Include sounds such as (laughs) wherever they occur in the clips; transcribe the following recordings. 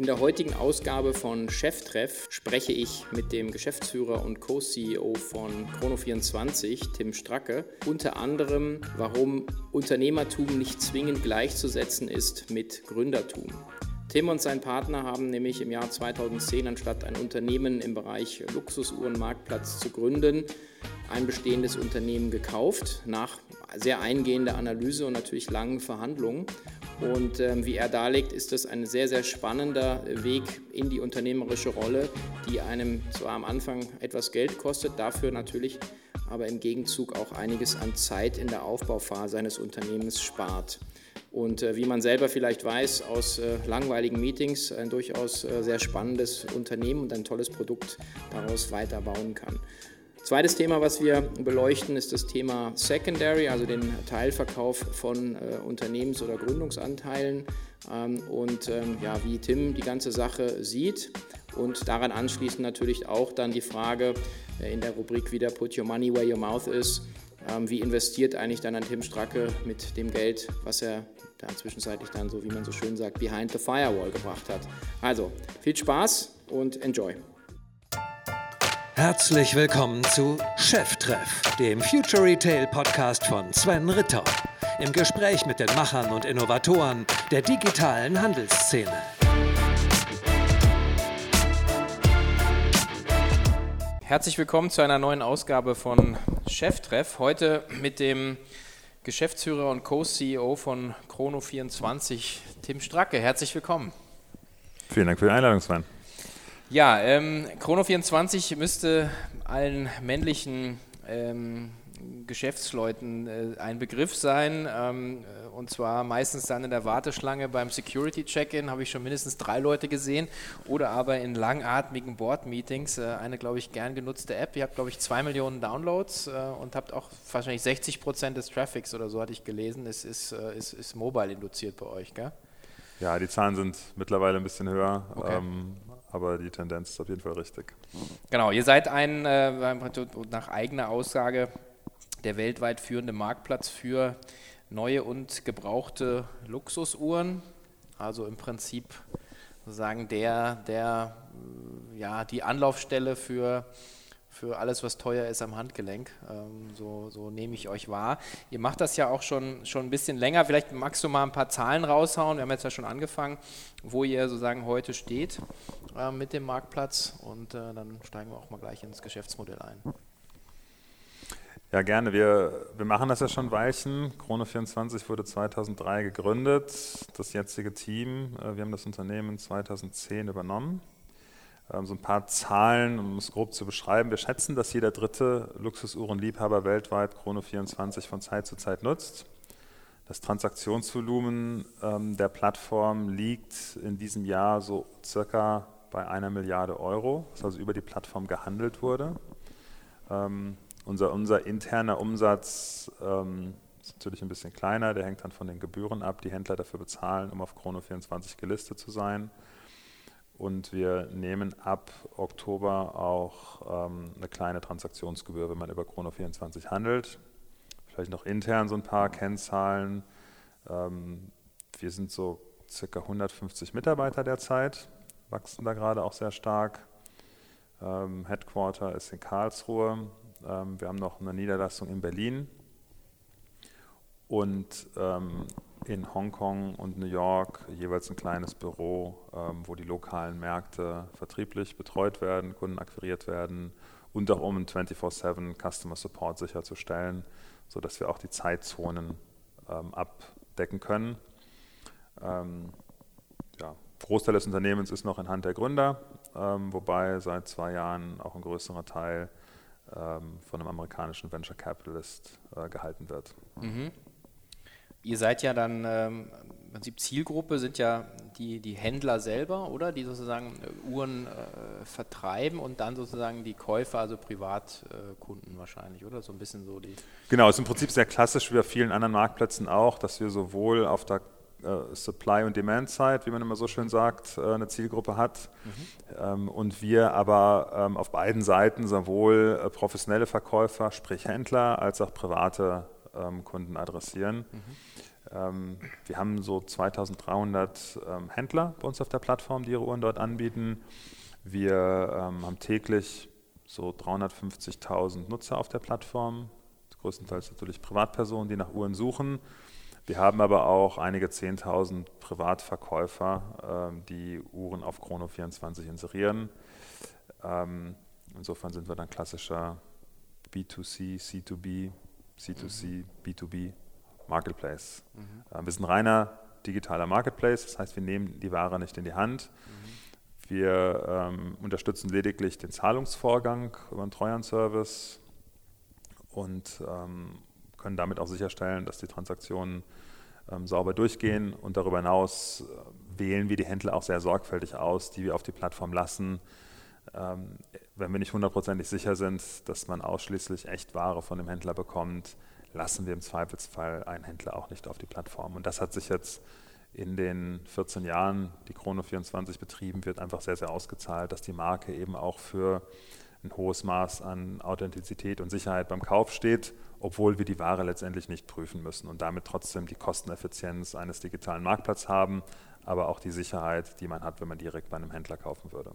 In der heutigen Ausgabe von Cheftreff spreche ich mit dem Geschäftsführer und Co-CEO von Chrono24, Tim Stracke, unter anderem, warum Unternehmertum nicht zwingend gleichzusetzen ist mit Gründertum. Tim und sein Partner haben nämlich im Jahr 2010 anstatt ein Unternehmen im Bereich Luxusuhrenmarktplatz zu gründen, ein bestehendes Unternehmen gekauft, nach sehr eingehender Analyse und natürlich langen Verhandlungen. Und ähm, wie er darlegt, ist das ein sehr, sehr spannender Weg in die unternehmerische Rolle, die einem zwar am Anfang etwas Geld kostet, dafür natürlich aber im Gegenzug auch einiges an Zeit in der Aufbauphase eines Unternehmens spart und äh, wie man selber vielleicht weiß aus äh, langweiligen Meetings ein durchaus äh, sehr spannendes Unternehmen und ein tolles Produkt daraus weiterbauen kann. Zweites Thema, was wir beleuchten, ist das Thema Secondary, also den Teilverkauf von äh, Unternehmens- oder Gründungsanteilen ähm, und ähm, ja, wie Tim die ganze Sache sieht. Und daran anschließend natürlich auch dann die Frage äh, in der Rubrik wieder Put Your Money Where Your Mouth Is. Ähm, wie investiert eigentlich dann ein Tim Stracke mit dem Geld, was er da zwischenzeitlich dann, so wie man so schön sagt, behind the firewall gebracht hat. Also viel Spaß und enjoy. Herzlich willkommen zu Cheftreff, dem Future Retail Podcast von Sven Ritter. Im Gespräch mit den Machern und Innovatoren der digitalen Handelsszene. Herzlich willkommen zu einer neuen Ausgabe von Cheftreff. Heute mit dem Geschäftsführer und Co-CEO von Chrono24, Tim Stracke. Herzlich willkommen. Vielen Dank für die Einladung, Sven. Ja, ähm, Chrono24 müsste allen männlichen ähm, Geschäftsleuten äh, ein Begriff sein. Ähm, äh, und zwar meistens dann in der Warteschlange beim Security Check-in habe ich schon mindestens drei Leute gesehen. Oder aber in langatmigen Board-Meetings. Äh, eine, glaube ich, gern genutzte App. Ihr habt, glaube ich, zwei Millionen Downloads und habt auch wahrscheinlich 60 Prozent des Traffics oder so hatte ich gelesen. Es ist, ist, ist mobile induziert bei euch, gell? Ja, die Zahlen sind mittlerweile ein bisschen höher. Okay. Ähm, aber die Tendenz ist auf jeden Fall richtig. Genau, ihr seid ein, äh, nach eigener Aussage, der weltweit führende Marktplatz für neue und gebrauchte Luxusuhren. Also im Prinzip sozusagen der, der, ja, die Anlaufstelle für, für alles, was teuer ist am Handgelenk. Ähm, so, so nehme ich euch wahr. Ihr macht das ja auch schon, schon ein bisschen länger. Vielleicht magst du mal ein paar Zahlen raushauen. Wir haben jetzt ja schon angefangen, wo ihr sozusagen heute steht äh, mit dem Marktplatz. Und äh, dann steigen wir auch mal gleich ins Geschäftsmodell ein. Ja, gerne. Wir, wir machen das ja schon ein Weilchen. Chrono24 wurde 2003 gegründet. Das jetzige Team, äh, wir haben das Unternehmen 2010 übernommen. Ähm, so ein paar Zahlen, um es grob zu beschreiben. Wir schätzen, dass jeder dritte Luxusuhrenliebhaber weltweit Chrono24 von Zeit zu Zeit nutzt. Das Transaktionsvolumen ähm, der Plattform liegt in diesem Jahr so circa bei einer Milliarde Euro, was also über die Plattform gehandelt wurde. Unser, unser interner Umsatz ähm, ist natürlich ein bisschen kleiner, der hängt dann von den Gebühren ab, die Händler dafür bezahlen, um auf Chrono24 gelistet zu sein. Und wir nehmen ab Oktober auch ähm, eine kleine Transaktionsgebühr, wenn man über Chrono24 handelt. Vielleicht noch intern so ein paar Kennzahlen. Ähm, wir sind so circa 150 Mitarbeiter derzeit, wachsen da gerade auch sehr stark. Ähm, Headquarter ist in Karlsruhe. Ähm, wir haben noch eine Niederlassung in Berlin und ähm, in Hongkong und New York jeweils ein kleines Büro, ähm, wo die lokalen Märkte vertrieblich betreut werden, Kunden akquiriert werden und auch um 24/7 Customer Support sicherzustellen, sodass wir auch die Zeitzonen abdecken können. ja, Großteil des Unternehmens ist noch in Hand der Gründer, wobei seit zwei Jahren auch ein größerer Teil von einem amerikanischen Venture Capitalist äh, gehalten wird. Mhm. Ihr seid ja dann, ähm, im Prinzip Zielgruppe sind ja die, die Händler selber, oder? Die sozusagen äh, Uhren äh, vertreiben und dann sozusagen die Käufer, also Privatkunden wahrscheinlich, oder? So ein bisschen so die. Genau, ist im Prinzip sehr klassisch wie bei vielen anderen Marktplätzen auch, dass wir sowohl auf der äh, Supply- und Demand-Side, wie man immer so schön sagt, äh, eine Zielgruppe hat. Mhm. und wir aber ähm, auf beiden Seiten sowohl äh, professionelle Verkäufer, sprich Händler, als auch private ähm, Kunden adressieren. Mhm. Ähm, wir haben so 2300 ähm, Händler bei uns auf der Plattform, die ihre Uhren dort anbieten. Wir ähm, haben täglich so 350.000 Nutzer auf der Plattform, größtenteils natürlich Privatpersonen, die nach Uhren suchen. Wir haben aber auch einige 10.000 Privatverkäufer, die Uhren auf Chrono24 inserieren. insofern sind wir dann klassischer B2C, C2B, C2C, mhm. B2B Marketplace. Mhm. wir sind reiner digitaler Marketplace, das heißt, wir nehmen die Ware nicht in die Hand. Mhm. Wir ähm, unterstützen lediglich den Zahlungsvorgang über einen Treuhandservice und ähm, können damit auch sicherstellen, dass die Transaktionen ähm, sauber durchgehen. Und darüber hinaus äh, wählen wir die Händler auch sehr sorgfältig aus, die wir auf die Plattform lassen. Ähm, wenn wir nicht hundertprozentig sicher sind, dass man ausschließlich echt Ware von dem Händler bekommt, lassen wir im Zweifelsfall einen Händler auch nicht auf die Plattform. Und das hat sich jetzt in den 14 Jahren, die Chrono 24 betrieben wird, einfach sehr, sehr ausgezahlt, dass die Marke eben auch für ein hohes Maß an Authentizität und Sicherheit beim Kauf steht, obwohl wir die Ware letztendlich nicht prüfen müssen und damit trotzdem die Kosteneffizienz eines digitalen Marktplatzes haben, aber auch die Sicherheit, die man hat, wenn man direkt bei einem Händler kaufen würde.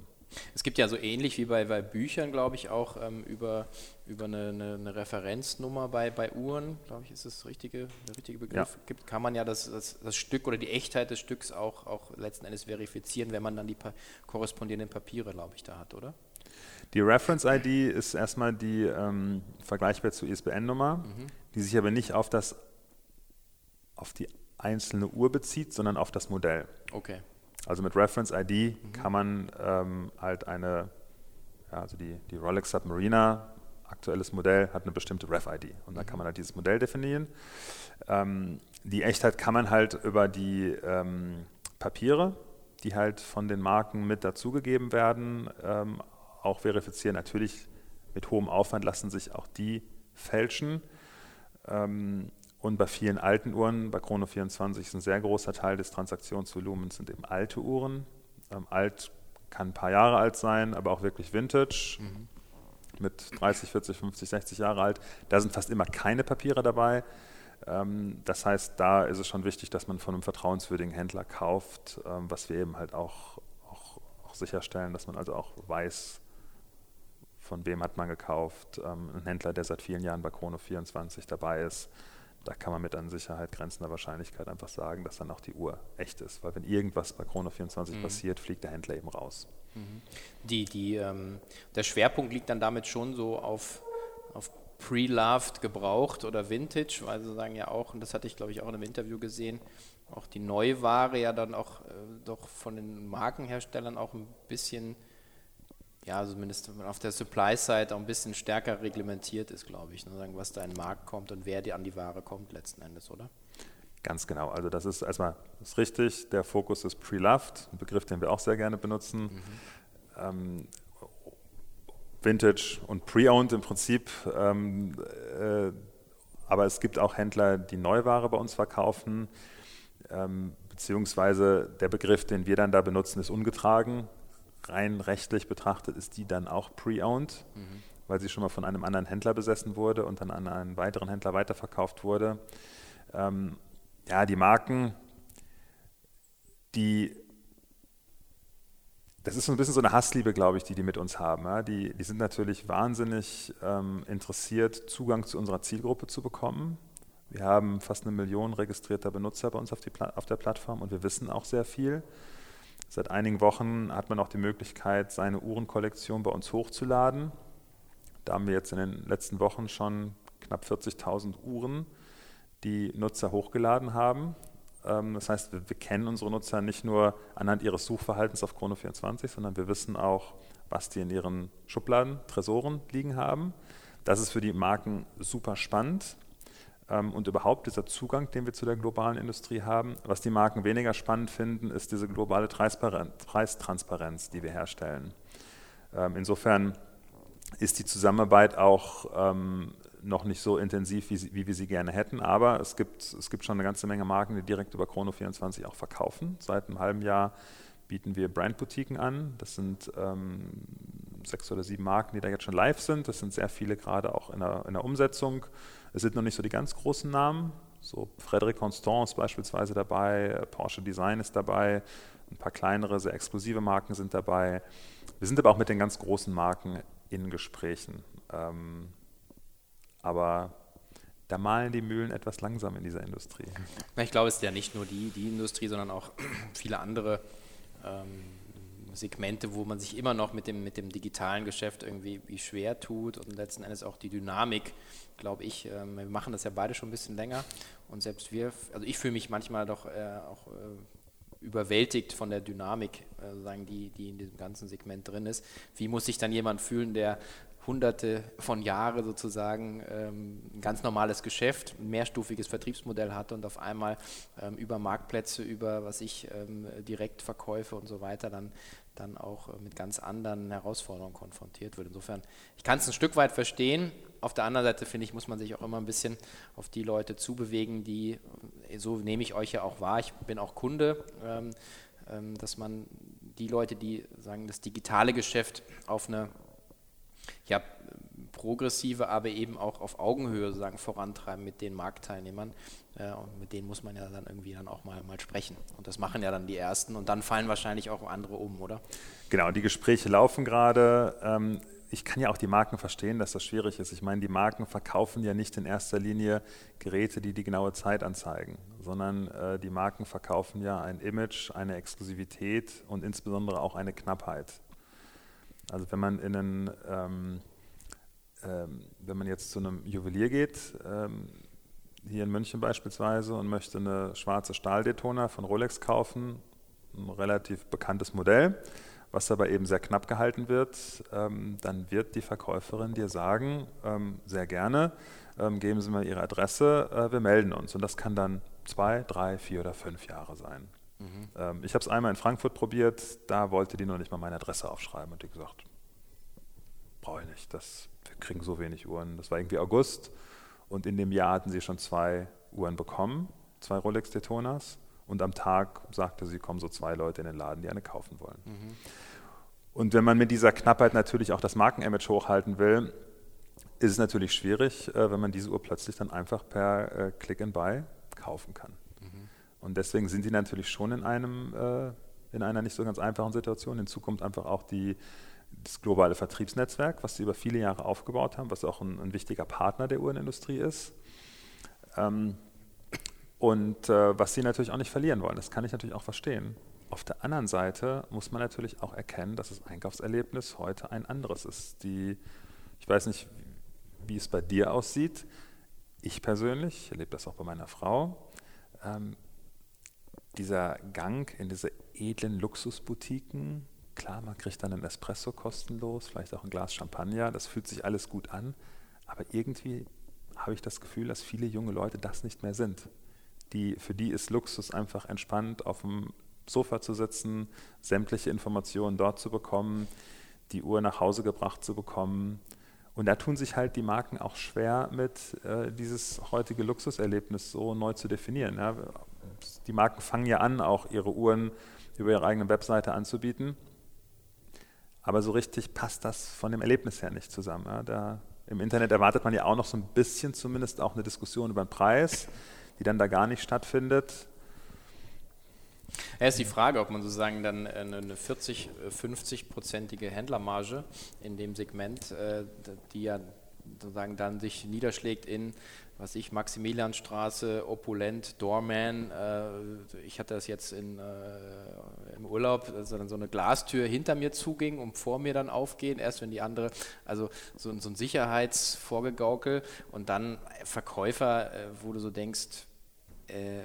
Es gibt ja so ähnlich wie bei, bei Büchern, glaube ich, auch ähm, über, über eine, eine, eine, Referenznummer bei, bei Uhren, glaube ich, ist das richtige, der richtige Begriff. Ja. Gibt, kann man ja das, das, das, Stück oder die Echtheit des Stücks auch, auch letzten Endes verifizieren, wenn man dann die pa korrespondierenden Papiere, glaube ich, da hat, oder? Die Reference-ID ist erstmal die ähm, vergleichbar zur ISBN-Nummer, mhm. die sich aber nicht auf, das, auf die einzelne Uhr bezieht, sondern auf das Modell. Okay. Also mit Reference ID mhm. kann man ähm, halt eine, ja, also die, die Rolex Submariner, aktuelles Modell, hat eine bestimmte Ref-ID und dann kann man halt dieses Modell definieren. Ähm, die Echtheit kann man halt über die ähm, Papiere, die halt von den Marken mit dazugegeben werden, ähm, auch verifizieren. Natürlich mit hohem Aufwand lassen sich auch die fälschen. Ähm, und bei vielen alten Uhren, bei Chrono 24 ist ein sehr großer Teil des Transaktionsvolumens sind eben alte Uhren. Ähm, alt kann ein paar Jahre alt sein, aber auch wirklich Vintage. Mhm. Mit 30, 40, 50, 60 Jahre alt. Da sind fast immer keine Papiere dabei. Ähm, das heißt, da ist es schon wichtig, dass man von einem vertrauenswürdigen Händler kauft, was wir eben halt auch, auch, auch sicherstellen, dass man also auch weiß, von wem hat man gekauft. Ähm, ein Händler, der seit vielen Jahren bei Chrono 24 dabei ist da kann man mit an Sicherheit grenzender Wahrscheinlichkeit einfach sagen, dass dann auch die Uhr echt ist. Weil wenn irgendwas bei Chrono 24 mhm. passiert, fliegt der Händler eben raus. Mhm. Die, die, ähm, der Schwerpunkt liegt dann damit schon so auf, auf Pre-Loved gebraucht oder Vintage, weil sie sagen ja auch, und das hatte ich glaube ich auch in einem Interview gesehen, auch die Neuware ja dann auch äh, doch von den Markenherstellern auch ein bisschen ja, zumindest auf der Supply-Side auch ein bisschen stärker reglementiert ist, glaube ich. Ne? Sagen, was da in den Markt kommt und wer die an die Ware kommt letzten Endes, oder? Ganz genau. Also das ist erstmal das ist richtig. Der Fokus ist Pre-Loved, ein Begriff, den wir auch sehr gerne benutzen. Mhm. Ähm, Vintage und Pre-Owned im Prinzip. Ähm, äh, aber es gibt auch Händler, die Neuware bei uns verkaufen. Ähm, beziehungsweise der Begriff, den wir dann da benutzen, ist ungetragen rein rechtlich betrachtet ist die dann auch pre-owned, mhm. weil sie schon mal von einem anderen Händler besessen wurde und dann an einen weiteren Händler weiterverkauft wurde. Ähm, ja, die Marken, die das ist so ein bisschen so eine Hassliebe, glaube ich, die die mit uns haben. Ja? Die, die sind natürlich wahnsinnig ähm, interessiert, Zugang zu unserer Zielgruppe zu bekommen. Wir haben fast eine Million registrierter Benutzer bei uns auf, auf der Plattform und wir wissen auch sehr viel. Seit einigen Wochen hat man auch die Möglichkeit, seine Uhrenkollektion bei uns hochzuladen. Da haben wir jetzt in den letzten Wochen schon knapp 40.000 Uhren, die Nutzer hochgeladen haben. Ähm, das heißt, wir, kennen unsere Nutzer nicht nur anhand ihres Suchverhaltens auf Chrono24, sondern wir wissen auch, was die in ihren Schubladen, Tresoren liegen haben. Das ist für die Marken super spannend. Ähm, und überhaupt dieser Zugang, den wir zu der globalen Industrie haben. Was die Marken weniger spannend finden, ist diese globale Preistransparenz, die wir herstellen. Ähm, insofern ist die Zusammenarbeit auch ähm, noch nicht so intensiv, wie, sie, wie, wir sie gerne hätten, aber es gibt, es gibt schon eine ganze Menge Marken, die direkt über Chrono24 auch verkaufen. Seit einem halben Jahr bieten wir Brandboutiquen an. Das sind sechs oder sieben Marken, die da jetzt schon live sind. Das sind sehr viele gerade auch in der, in der Umsetzung. Es sind noch nicht so die ganz großen Namen, So Frederic Constance beispielsweise dabei, Porsche Design ist dabei, ein paar kleinere, sehr exklusive Marken sind dabei. Wir sind aber auch mit den ganz großen Marken in Gesprächen. Ähm, aber da malen die Mühlen etwas langsam in dieser Industrie. Ich glaube, es ist ja nicht nur die, die Industrie, sondern auch (clears throat) viele andere ähm, Segmente, wo man sich immer noch mit dem, mit dem digitalen Geschäft irgendwie wie schwer tut und letzten Endes auch die Dynamik, glaube ich, ähm, wir machen das ja beide schon ein bisschen länger und selbst wir, also ich fühle mich manchmal doch äh, auch äh, überwältigt von der Dynamik, äh, sagen, die, die in diesem ganzen Segment drin ist. Wie muss sich dann jemand fühlen, der hunderte von Jahren sozusagen ähm, ein ganz normales Geschäft, ein mehrstufiges Vertriebsmodell hatte und auf einmal ähm, über Marktplätze, über was ich ähm, Direktverkäufe und so weiter dann, dann auch äh, mit ganz anderen Herausforderungen konfrontiert wird. Insofern, ich kann es ein Stück weit verstehen. Auf der anderen Seite finde ich, muss man sich auch immer ein bisschen auf die Leute zubewegen, die, äh, so nehme ich euch ja auch wahr, ich bin auch Kunde, ähm, ähm, dass man die Leute, die sagen, das digitale Geschäft auf eine ja, progressive, aber eben auch auf Augenhöhe sozusagen vorantreiben mit den Marktteilnehmern. Äh, und mit denen muss man ja dann irgendwie dann auch mal, mal sprechen. Und das machen ja dann die Ersten und dann fallen wahrscheinlich auch andere um, oder? Genau, die Gespräche laufen gerade. Ähm, ich kann ja auch die Marken verstehen, dass das schwierig ist. Ich meine, die Marken verkaufen ja nicht in erster Linie Geräte, die die genaue Zeit anzeigen, sondern äh, die Marken verkaufen ja ein Image, eine Exklusivität und insbesondere auch eine Knappheit. Also wenn man in einen, ähm, ähm, wenn man jetzt zu einem Juwelier geht, ähm, hier in München beispielsweise, und möchte eine schwarze Stahldetona von Rolex kaufen, ein relativ bekanntes Modell, was aber eben sehr knapp gehalten wird, ähm, dann wird die Verkäuferin dir sagen, ähm, sehr gerne, ähm, geben Sie mir Ihre Adresse, äh, wir melden uns. Und das kann dann zwei, drei, vier oder fünf Jahre sein. Mhm. Ähm, ich habe es einmal in Frankfurt probiert, da wollte die noch nicht mal meine Adresse aufschreiben und die gesagt, brauche ich nicht, das, wir kriegen so wenig Uhren. Das war irgendwie August und in dem Jahr hatten sie schon zwei Uhren bekommen, zwei Rolex Daytonas und am Tag sagte sie, kommen so zwei Leute in den Laden, die eine kaufen wollen. Mhm. Und wenn man mit dieser Knappheit natürlich auch das Markenimage hochhalten will, ist es natürlich schwierig, äh, wenn man diese Uhr plötzlich dann einfach per äh, Click and Buy kaufen kann. Und deswegen sind die natürlich schon in, einem, äh, in einer nicht so ganz einfachen Situation. Hinzu kommt einfach auch die, das globale Vertriebsnetzwerk, was sie über viele Jahre aufgebaut haben, was auch ein, ein wichtiger Partner der Uhrenindustrie ist. Ähm, und äh, was sie natürlich auch nicht verlieren wollen. Das kann ich natürlich auch verstehen. Auf der anderen Seite muss man natürlich auch erkennen, dass das Einkaufserlebnis heute ein anderes ist. Die, ich weiß nicht, wie es bei dir aussieht. Ich persönlich erlebe das auch bei meiner Frau. Ähm, dieser Gang in diese edlen Luxusboutiquen, klar, man kriegt dann einen Espresso kostenlos, vielleicht auch ein Glas Champagner, das fühlt sich alles gut an, aber irgendwie habe ich das Gefühl, dass viele junge Leute das nicht mehr sind. Die, für die ist Luxus einfach entspannt, auf dem Sofa zu sitzen, sämtliche Informationen dort zu bekommen, die Uhr nach Hause gebracht zu bekommen. Und da tun sich halt die Marken auch schwer mit, äh, dieses heutige Luxuserlebnis so neu zu definieren. Ja die Marken fangen ja an, auch ihre Uhren über ihre eigene Webseite anzubieten. Aber so richtig passt das von dem Erlebnis her nicht zusammen. Ja, da, Im Internet erwartet man ja auch noch so ein bisschen zumindest auch eine Diskussion über den Preis, die dann da gar nicht stattfindet. Ja, ist die Frage, ob man sozusagen dann eine 40, 50-prozentige Händlermarge in dem Segment, äh, die ja sozusagen dann sich niederschlägt in was ich, Maximilianstraße, Opulent, Doorman. Äh, ich hatte das jetzt in, äh, im Urlaub, dass dann so eine Glastür hinter mir zuging und vor mir dann aufgehen, erst wenn die andere, also so, so ein Sicherheitsvorgegaukel und dann Verkäufer, äh, wo du so denkst, äh,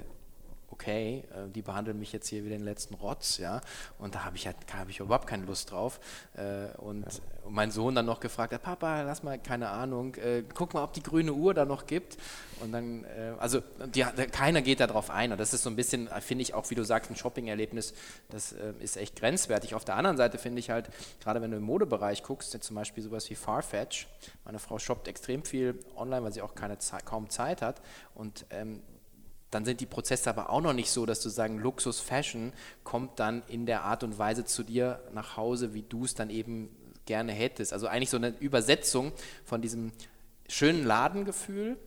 okay, äh, die behandeln mich jetzt hier wie den letzten Rotz, ja, und da habe ich halt, hab ich überhaupt keine Lust drauf. Äh, und ja. mein Sohn dann noch gefragt, Papa, lass mal, keine Ahnung, äh, guck mal, ob die grüne Uhr da noch gibt. Und dann, also die, keiner geht darauf ein. Und das ist so ein bisschen, finde ich auch, wie du sagst, ein Shopping-Erlebnis, das ist echt grenzwertig. Auf der anderen Seite finde ich halt, gerade wenn du im Modebereich guckst, zum Beispiel sowas wie Farfetch, meine Frau shoppt extrem viel online, weil sie auch keine Zeit, kaum Zeit hat. Und ähm, dann sind die Prozesse aber auch noch nicht so, dass du sagen, Luxus Fashion kommt dann in der Art und Weise zu dir nach Hause, wie du es dann eben gerne hättest. Also eigentlich so eine Übersetzung von diesem schönen Ladengefühl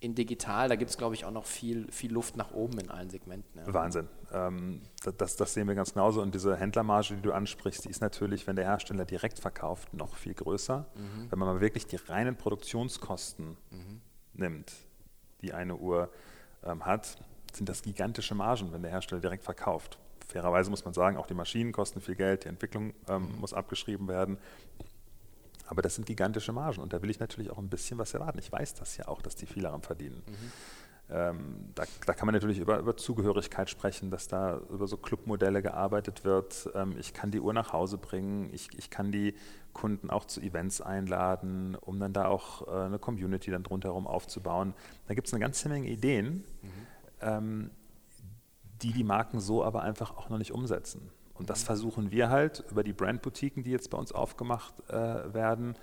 in digital, da gibt es, glaube ich, auch noch viel, viel Luft nach oben in allen Segmenten. Ja. Wahnsinn. Ähm, das, das, sehen wir ganz genauso. Und diese Händlermarge, die du ansprichst, die ist natürlich, wenn der Hersteller direkt verkauft, noch viel größer. Mhm. Wenn man mal wirklich die reinen Produktionskosten mhm. nimmt, die eine Uhr ähm, hat, sind das gigantische Margen, wenn der Hersteller direkt verkauft. Fairerweise muss man sagen, auch die Maschinen kosten viel Geld, die Entwicklung ähm, mhm. muss abgeschrieben werden. Aber das sind gigantische Margen und da will ich natürlich auch ein bisschen was erwarten. Ich weiß das ja auch, dass die viel daran verdienen. Mhm. Ähm, da, da, kann man natürlich über, über, Zugehörigkeit sprechen, dass da über so Clubmodelle gearbeitet wird. Ähm, ich kann die Uhr nach Hause bringen, ich, ich, kann die Kunden auch zu Events einladen, um dann da auch äh, eine Community dann drumherum aufzubauen. Da gibt es eine ganze Menge Ideen, mhm. ähm, die die Marken so aber einfach auch noch nicht umsetzen. Und das versuchen wir halt über die Brandboutiquen, die jetzt bei uns aufgemacht äh, werden.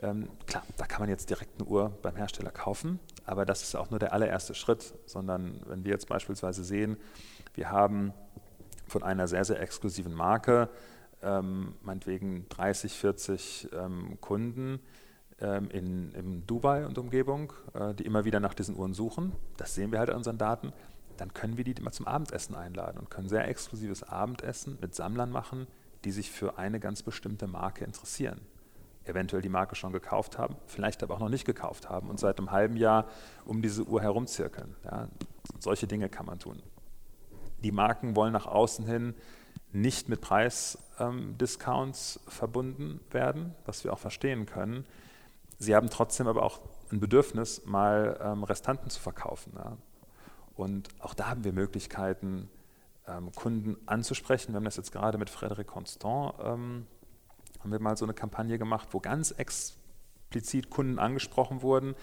Ähm, klar, da kann man jetzt direkt eine Uhr beim Hersteller kaufen, aber das ist auch nur der allererste Schritt, sondern wenn wir jetzt beispielsweise sehen, wir haben von einer sehr, sehr exklusiven Marke, ähm, meinetwegen 30, 40 ähm, Kunden ähm, in, in Dubai und Umgebung, äh, die immer wieder nach diesen Uhren suchen. Das sehen wir halt an unseren Daten dann können wir die immer zum Abendessen einladen und können sehr exklusives Abendessen mit Sammlern machen, die sich für eine ganz bestimmte Marke interessieren. Eventuell die Marke schon gekauft haben, vielleicht aber auch noch nicht gekauft haben und seit einem halben Jahr um diese Uhr herumzirkeln. Ja, solche Dinge kann man tun. Die Marken wollen nach außen hin nicht mit Preisdiscounts ähm, verbunden werden, was wir auch verstehen können. Sie haben trotzdem aber auch ein Bedürfnis, mal ähm, Restanten zu verkaufen. Ja. Und auch da haben wir Möglichkeiten, ähm, Kunden anzusprechen. Wir haben das jetzt gerade mit Frédéric Constant, ähm, haben wir mal so eine Kampagne gemacht, wo ganz explizit Kunden angesprochen wurden,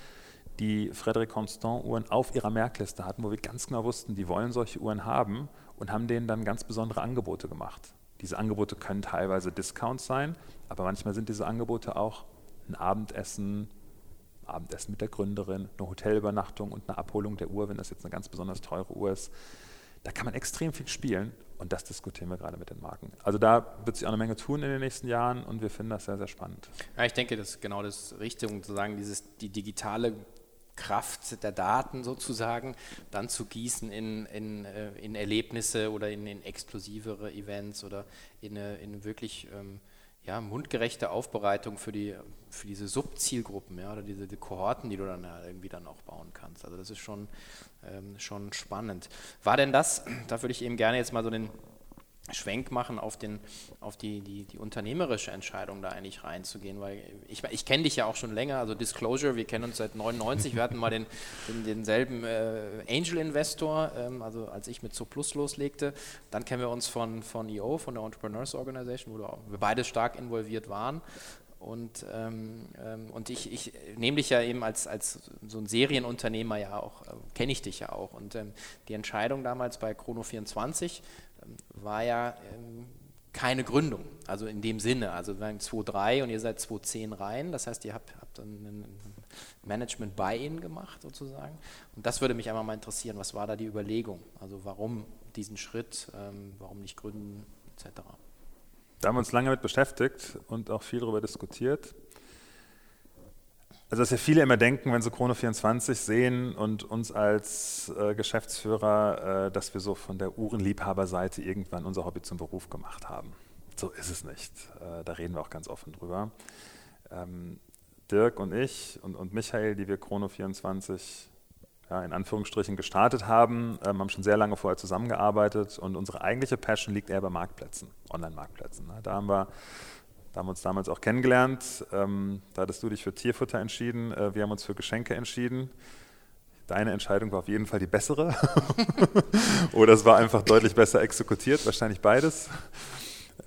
die Frédéric Constant Uhren auf ihrer Merkliste hatten, wo wir ganz genau wussten, die wollen solche Uhren haben und haben denen dann ganz besondere Angebote gemacht. Diese Angebote können teilweise Discounts sein, aber manchmal sind diese Angebote auch ein Abendessen, Abendessen mit der Gründerin, eine Hotelübernachtung und eine Abholung der Uhr, wenn das jetzt eine ganz besonders teure Uhr ist. Da kann man extrem viel spielen und das diskutieren wir gerade mit den Marken. Also da wird sich auch eine Menge tun in den nächsten Jahren und wir finden das sehr, sehr spannend. Ja, ich denke, das ist genau das Richtige, um zu sagen, dieses, die digitale Kraft der Daten sozusagen dann zu gießen in, in, äh, in Erlebnisse oder in, in exklusivere Events oder in, in wirklich ähm, ja, mundgerechte Aufbereitung für, die, für diese Subzielgruppen, ja, oder diese die Kohorten, die du dann ja irgendwie dann auch bauen kannst. Also das ist schon, ähm, schon spannend. War denn das, (clears throat) da würde ich eben gerne jetzt mal so den Schwenk machen auf, den, auf die, die, die unternehmerische Entscheidung, da eigentlich reinzugehen, weil ich, ich kenne dich ja auch schon länger, also Disclosure, wir kennen uns seit 99, wir hatten mal den, den denselben äh, Angel Investor, ähm, also als ich mit So Plus loslegte, dann kennen wir uns von, von EO, von der Entrepreneurs Organization, wo wir beide stark involviert waren. Und, ähm, ähm, und ich, ich nehme dich ja eben als, als so ein Serienunternehmer ja auch, äh, kenne ich dich ja auch. Und ähm, die Entscheidung damals bei Chrono24 war ja ähm, keine Gründung, also in dem Sinne. Also wir waren 2.3 und ihr seid 2.10 rein, das heißt, ihr habt, habt ein Management Buy-in gemacht sozusagen. Und das würde mich einmal mal interessieren, was war da die Überlegung? Also warum diesen Schritt, ähm, warum nicht gründen etc. Da haben wir uns lange mit beschäftigt und auch viel darüber diskutiert. Also, dass ja viele immer denken, wenn sie Krone 24 sehen und uns als äh, Geschäftsführer, äh, dass wir so von der Uhrenliebhaberseite irgendwann unser Hobby zum Beruf gemacht haben. So ist es nicht. Äh, da reden wir auch ganz offen drüber. Ähm, Dirk und ich und, und Michael, die wir Chrono 24 ja, in Anführungsstrichen gestartet haben, ähm, haben schon sehr lange vorher zusammengearbeitet und unsere eigentliche Passion liegt eher bei Marktplätzen, Online-Marktplätzen. Ne? Da haben wir da haben wir uns damals auch kennengelernt. Ähm, da hattest du dich für Tierfutter entschieden. Äh, wir haben uns für Geschenke entschieden. Deine Entscheidung war auf jeden Fall die bessere. (laughs) Oder es war einfach deutlich besser exekutiert, wahrscheinlich beides.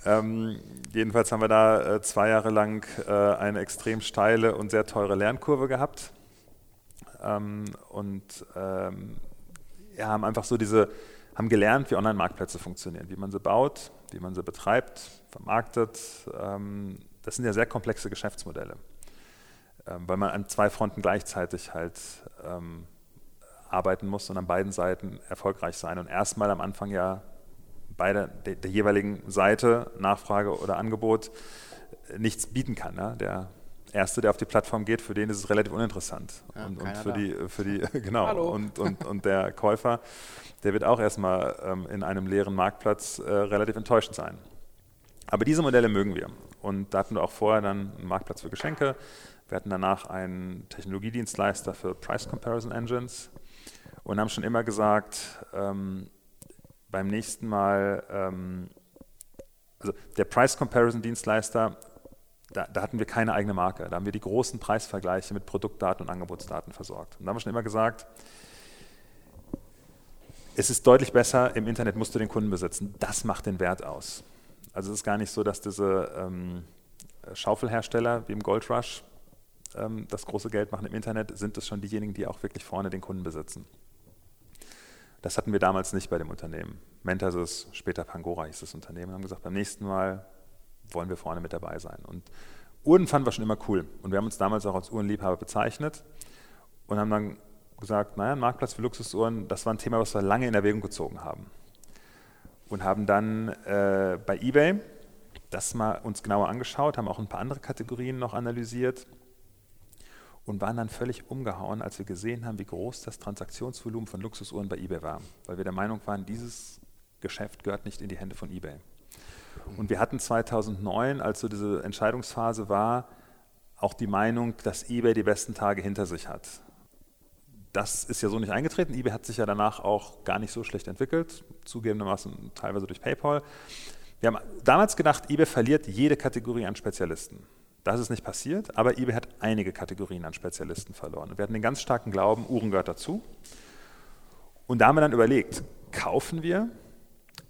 Ähm, jedenfalls haben wir da äh, zwei Jahre lang äh, eine extrem steile und sehr teure Lernkurve gehabt. Ähm, und ähm, ja, haben einfach so diese, haben gelernt, wie Online-Marktplätze funktionieren, wie man sie baut, wie man sie betreibt, vermarktet. Ähm, das sind ja sehr komplexe Geschäftsmodelle, ähm, weil man an zwei Fronten gleichzeitig halt ähm, arbeiten muss und an beiden Seiten erfolgreich sein. Und erstmal am Anfang ja bei der, der, jeweiligen Seite, Nachfrage oder Angebot, nichts bieten kann. Ne? Der Erste, der auf die Plattform geht, für den ist es relativ uninteressant. Ja, und, und für, die, für die, (laughs) genau, und, und, und der Käufer, der wird auch erstmal ähm, in einem leeren Marktplatz äh, relativ enttäuscht sein. Aber diese Modelle mögen wir. Und da hatten wir auch vorher dann einen Marktplatz für Geschenke. Wir hatten danach einen Technologiedienstleister für Price Comparison Engines und haben schon immer gesagt, ähm, beim nächsten Mal, ähm, also der Price Comparison Dienstleister, da, da, hatten wir keine eigene Marke. Da haben wir die großen Preisvergleiche mit Produktdaten und Angebotsdaten versorgt. Und da haben wir schon immer gesagt, es ist deutlich besser, im Internet musst du den Kunden besitzen. Das macht den Wert aus. Also es ist gar nicht so, dass diese ähm, Schaufelhersteller wie im Gold Rush ähm, das große Geld machen im Internet, sind es schon diejenigen, die auch wirklich vorne den Kunden besitzen. Das hatten wir damals nicht bei dem Unternehmen. Mentasys, später Pangora hieß das Unternehmen, haben gesagt, beim nächsten Mal wollen wir vorne mit dabei sein. Und Uhren fanden wir schon immer cool. Und wir haben uns damals auch als Uhrenliebhaber bezeichnet und haben dann gesagt, naja, ein Marktplatz für Luxusuhren, das war ein Thema, was wir lange in Erwägung gezogen haben. Und haben dann äh, bei eBay das mal uns genauer angeschaut, haben auch ein paar andere Kategorien noch analysiert und waren dann völlig umgehauen, als wir gesehen haben, wie groß das Transaktionsvolumen von Luxusuhren bei eBay war. Weil wir der Meinung waren, dieses Geschäft gehört nicht in die Hände von eBay. Und wir hatten 2009, als so diese Entscheidungsphase war, auch die Meinung, dass eBay die besten Tage hinter sich hat. Das ist ja so nicht eingetreten. eBay hat sich ja danach auch gar nicht so schlecht entwickelt, zugegebenermaßen teilweise durch PayPal. Wir haben damals gedacht, eBay verliert jede Kategorie an Spezialisten. Das ist nicht passiert, aber eBay hat einige Kategorien an Spezialisten verloren. wir hatten den ganz starken Glauben, Uhren gehört dazu. Und da haben wir dann überlegt, kaufen wir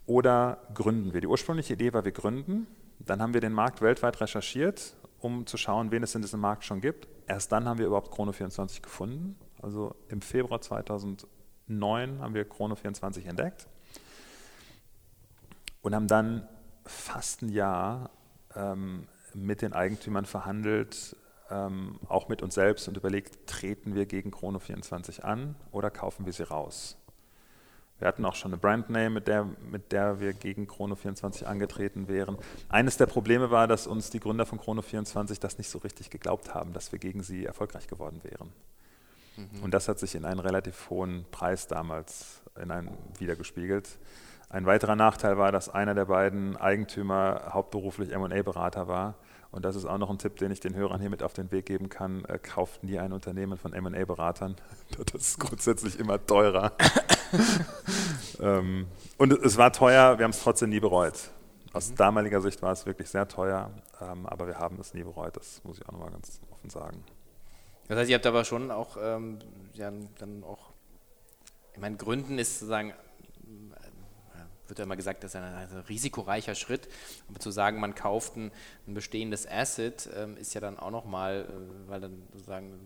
oder gründen wir? Die ursprüngliche Idee war, wir gründen. Dann haben wir den Markt weltweit recherchiert, um zu schauen, wen es in diesem Markt schon gibt. Erst dann haben wir überhaupt Chrono24 gefunden. Also im Februar 2009 haben wir Chrono24 entdeckt und haben dann fast ein Jahr ähm, mit den Eigentümern verhandelt, ähm, auch mit uns selbst und überlegt, treten wir gegen Chrono24 an oder kaufen wir sie raus? Wir hatten auch schon eine Brandname, mit der, mit der wir gegen Chrono24 angetreten wären. Eines der Probleme war, dass uns die Gründer von Chrono24 das nicht so richtig geglaubt haben, dass wir gegen sie erfolgreich geworden wären. Mhm. Und das hat sich in einen relativ hohen Preis damals in einen wiedergespiegelt. Ein weiterer Nachteil war, dass einer der beiden Eigentümer hauptberuflich MA-Berater war. Und das ist auch noch ein Tipp, den ich den Hörern hier mit auf den Weg geben kann. Äh, kauft nie ein Unternehmen von MA-Beratern. (laughs) Das ist grundsätzlich immer teurer. (laughs) ähm, und es war teuer, wir haben es trotzdem nie bereut. Aus mhm. damaliger Sicht war es wirklich sehr teuer, ähm, aber wir haben es nie bereut, das muss ich auch nochmal ganz offen sagen. Das heißt, ihr habt aber schon auch, ähm, ja, dann auch, ich meine, Gründen ist sozusagen wird ja immer gesagt, das ist ein, ein risikoreicher Schritt. Aber zu sagen, man kauft ein, ein bestehendes Asset, ähm, ist ja dann auch nochmal, äh, weil dann sozusagen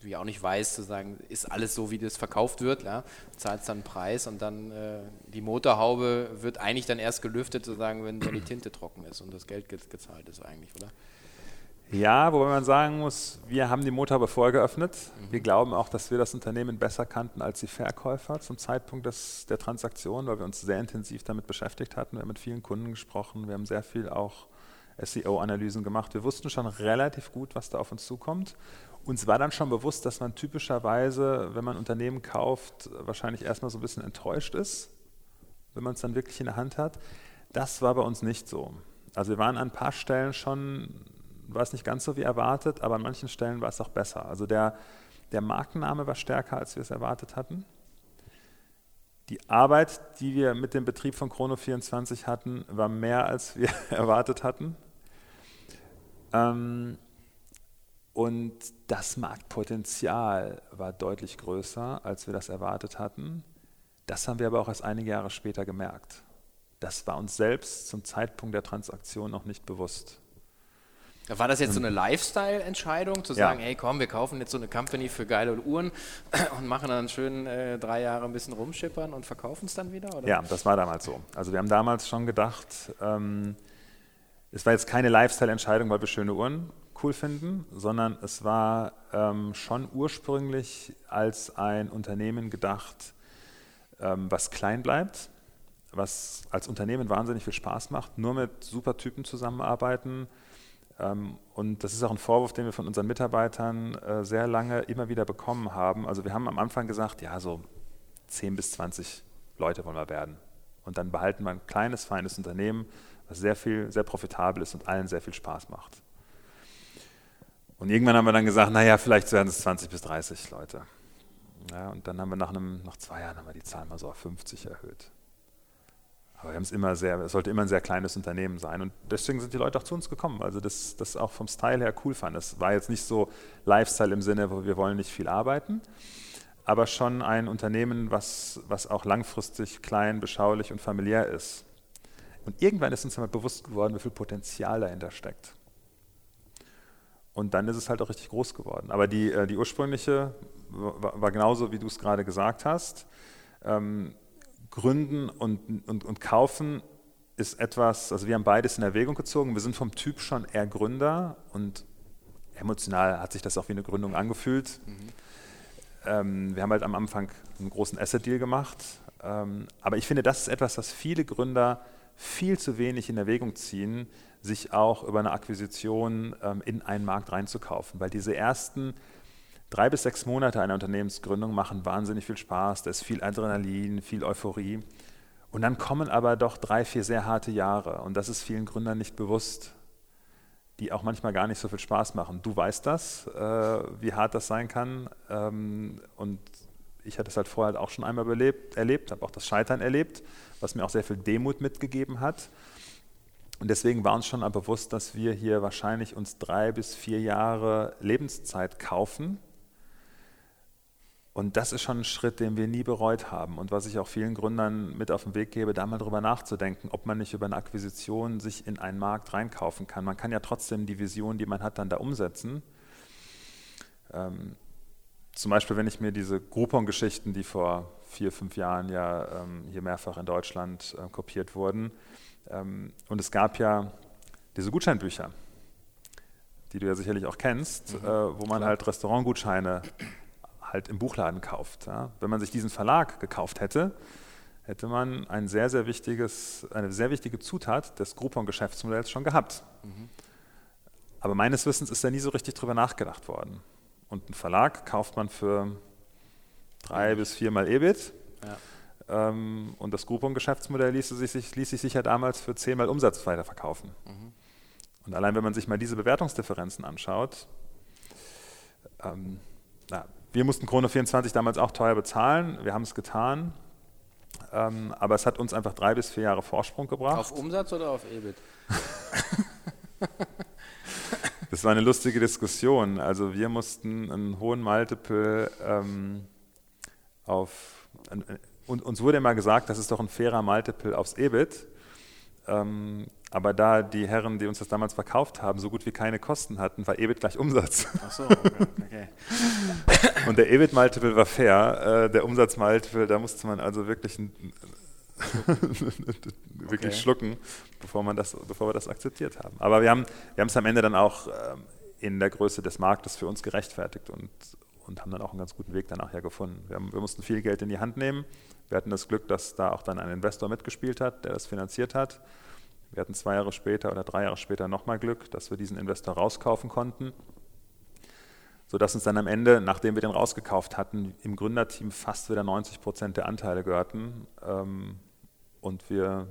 du ja auch nicht weißt, sozusagen, ist alles so, wie das verkauft wird, ja, du zahlst dann einen Preis und dann äh, die Motorhaube wird eigentlich dann erst gelüftet, sozusagen, wenn, wenn die Tinte trocken ist und das Geld gezahlt ist eigentlich, oder? Ja, wobei man sagen muss, wir haben die Motorhaube vorher geöffnet. Mhm. Wir glauben auch, dass wir das Unternehmen besser kannten als die Verkäufer zum Zeitpunkt des, der Transaktion, weil wir uns sehr intensiv damit beschäftigt hatten. Wir haben mit vielen Kunden gesprochen, wir haben sehr viel auch SEO-Analysen gemacht. Wir wussten schon relativ gut, was da auf uns zukommt. Uns war dann schon bewusst, dass man typischerweise, wenn man Unternehmen kauft, wahrscheinlich erstmal so ein bisschen enttäuscht ist, wenn man es dann wirklich in der Hand hat. Das war bei uns nicht so. Also wir waren an ein paar Stellen schon war es nicht ganz so wie erwartet, aber an manchen Stellen war es auch besser. Also der, der Markenname war stärker, als wir es erwartet hatten. Die Arbeit, die wir mit dem Betrieb von Chrono24 hatten, war mehr, als wir (laughs) erwartet hatten. Ähm, und das Marktpotenzial war deutlich größer, als wir das erwartet hatten. Das haben wir aber auch erst einige Jahre später gemerkt. Das war uns selbst zum Zeitpunkt der Transaktion noch nicht bewusst. War das jetzt so eine Lifestyle-Entscheidung, zu sagen, ja. hey komm, wir kaufen jetzt so eine Company für geile Uhren (clears throat) und machen dann schön äh, drei Jahre ein bisschen rumschippern und verkaufen es dann wieder? Oder? Ja, das war damals so. Also wir haben damals schon gedacht, ähm, es war jetzt keine Lifestyle-Entscheidung, weil wir schöne Uhren cool finden, sondern es war ähm, schon ursprünglich als ein Unternehmen gedacht, ähm, was klein bleibt, was als Unternehmen wahnsinnig viel Spaß macht, nur mit super Typen zusammenarbeiten, Ähm, und das ist auch ein Vorwurf, den wir von unseren Mitarbeitern äh, sehr lange immer wieder bekommen haben. Also wir haben am Anfang gesagt, ja, so 10 bis 20 Leute wollen wir werden. Und dann behalten wir ein kleines, feines Unternehmen, was sehr viel, sehr profitabel ist und allen sehr viel Spaß macht. Und irgendwann haben wir dann gesagt, naja, vielleicht werden es 20 bis 30 Leute. Ja, und dann haben wir nach, einem, nach zwei Jahren haben wir die Zahl mal so auf 50 erhöht. Aber wir haben es immer sehr, es sollte immer ein sehr kleines Unternehmen sein. Und deswegen sind die Leute auch zu uns gekommen, also das, das auch vom Style her cool fanden. Es war jetzt nicht so Lifestyle im Sinne, wo wir wollen nicht viel arbeiten, aber schon ein Unternehmen, was, was auch langfristig klein, beschaulich und familiär ist. Und irgendwann ist uns einmal bewusst geworden, wie viel Potenzial dahinter steckt. Und dann ist es halt auch richtig groß geworden. Aber die, äh, die ursprüngliche war, genauso, wie du es gerade gesagt hast. Ähm, Gründen und, und, und Kaufen ist etwas, also wir haben beides in Erwägung gezogen. Wir sind vom Typ schon eher Gründer und emotional hat sich das auch wie eine Gründung angefühlt. Mhm. Ähm, wir haben halt am Anfang einen großen Asset-Deal gemacht. Ähm, aber ich finde, das ist etwas, was viele Gründer viel zu wenig in Erwägung ziehen, sich auch über eine Akquisition ähm, in einen Markt reinzukaufen. Weil diese ersten drei bis sechs Monate einer Unternehmensgründung machen wahnsinnig viel Spaß, da ist viel Adrenalin, viel Euphorie. Und dann kommen aber doch drei, vier sehr harte Jahre. Und das ist vielen Gründern nicht bewusst, die auch manchmal gar nicht so viel Spaß machen. Du weißt das, äh, wie hart das sein kann. Ähm, und ich hatte es halt vorher auch schon einmal erlebt, erlebt habe auch das Scheitern erlebt, was mir auch sehr viel Demut mitgegeben hat. Und deswegen war uns schon bewusst, dass wir hier wahrscheinlich uns drei bis vier Jahre Lebenszeit kaufen, und das ist schon ein Schritt, den wir nie bereut haben und was ich auch vielen Gründern mit auf den Weg gebe, da mal drüber nachzudenken, ob man nicht über eine Akquisition sich in einen Markt reinkaufen kann. Man kann ja trotzdem die Vision, die man hat, dann da umsetzen. Ähm, zum Beispiel, wenn ich mir diese Groupon-Geschichten, die vor vier, fünf Jahren ja ähm, hier mehrfach in Deutschland äh, kopiert wurden, ähm, und es gab ja diese Gutscheinbücher, die du ja sicherlich auch kennst, mhm, äh, wo man klar. halt Restaurantgutscheine halt im Buchladen kauft. Ja. Wenn man sich diesen Verlag gekauft hätte, hätte man ein sehr, sehr wichtiges, eine sehr wichtige Zutat des Groupon-Geschäftsmodells schon gehabt. Mhm. Aber meines Wissens ist da nie so richtig drüber nachgedacht worden. Und einen Verlag kauft man für drei mhm. bis viermal EBIT. Ja. Ähm, und das Groupon-Geschäftsmodell ließ sich, ließ sich sicher damals für zehnmal Umsatz weiterverkaufen. Mhm. Und allein wenn man sich mal diese Bewertungsdifferenzen anschaut, ähm, na, wir mussten Chrono 24 damals auch teuer bezahlen. Wir haben es getan. Ähm, aber es hat uns einfach drei bis vier Jahre Vorsprung gebracht. Auf Umsatz oder auf EBIT? (laughs) das war eine lustige Diskussion. Also wir mussten einen hohen Multiple ähm, auf, und uns wurde immer gesagt, das ist doch ein fairer Multiple aufs EBIT. Ähm, aber da die Herren, die uns das damals verkauft haben, so gut wie keine Kosten hatten, war EBIT gleich Umsatz. Ach so, okay. okay. (laughs) Und der EBIT-Multiple war fair, äh, der Umsatz-Multiple, da musste man also wirklich, (laughs) wirklich okay. schlucken, bevor, man das, bevor wir das akzeptiert haben. Aber wir haben wir es am Ende dann auch ähm, in der Größe des Marktes für uns gerechtfertigt und, und haben dann auch einen ganz guten Weg danach ja gefunden. Wir, haben, wir mussten viel Geld in die Hand nehmen. Wir hatten das Glück, dass da auch dann ein Investor mitgespielt hat, der das finanziert hat. Wir hatten zwei Jahre später oder drei Jahre später nochmal Glück, dass wir diesen Investor rauskaufen konnten, sodass uns dann am Ende, nachdem wir den rausgekauft hatten, im Gründerteam fast wieder 90 Prozent der Anteile gehörten ähm, und wir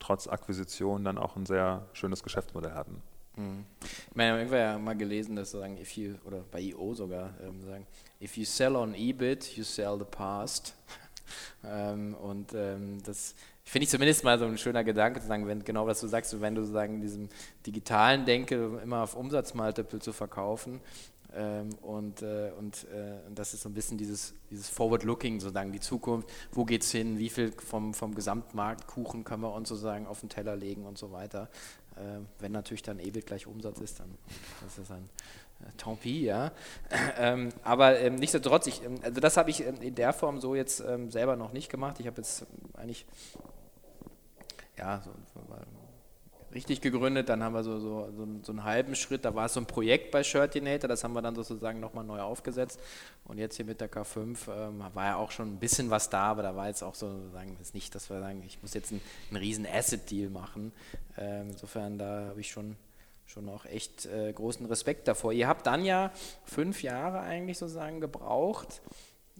trotz Akquisition dann auch ein sehr schönes Geschäftsmodell hatten. Mhm. Ich meine, ich habe ja mal gelesen, dass sagen, if you, oder bei IO sogar, ähm, sagen, if you sell on EBIT, you sell the past. (laughs) ähm, und ähm, das finde ich zumindest mal so ein schöner Gedanke zu sagen, wenn genau was du sagst, wenn du sagen, diesem digitalen Denke immer auf Umsatzmultiple zu verkaufen. Ähm, und, äh, und, äh, und das ist so ein bisschen dieses, dieses Forward-Looking, sozusagen die Zukunft, wo geht es hin, wie viel vom, vom Gesamtmarktkuchen können wir uns sozusagen auf den Teller legen und so weiter. Äh, wenn natürlich dann EBIT gleich Umsatz ist, dann ist das ein äh, tant pis, ja. (clears throat) Ähm, aber ähm, nichtsdestotrotz, ich, ähm, also das habe ich in der Form so jetzt ähm, selber noch nicht gemacht. Ich habe jetzt eigentlich ja, so, richtig gegründet. Dann haben wir so, so, so, so, einen halben Schritt, da war es so ein Projekt bei Shirtinator, das haben wir dann sozusagen nochmal neu aufgesetzt. Und jetzt hier mit der K5 ähm, war ja auch schon ein bisschen was da, aber da war jetzt auch so, sagen wir es nicht, dass wir sagen, ich muss jetzt einen, einen riesen Asset-Deal machen. Ähm, insofern, da habe ich schon schon auch echt äh, großen Respekt davor. Ihr habt dann ja fünf Jahre eigentlich sozusagen gebraucht,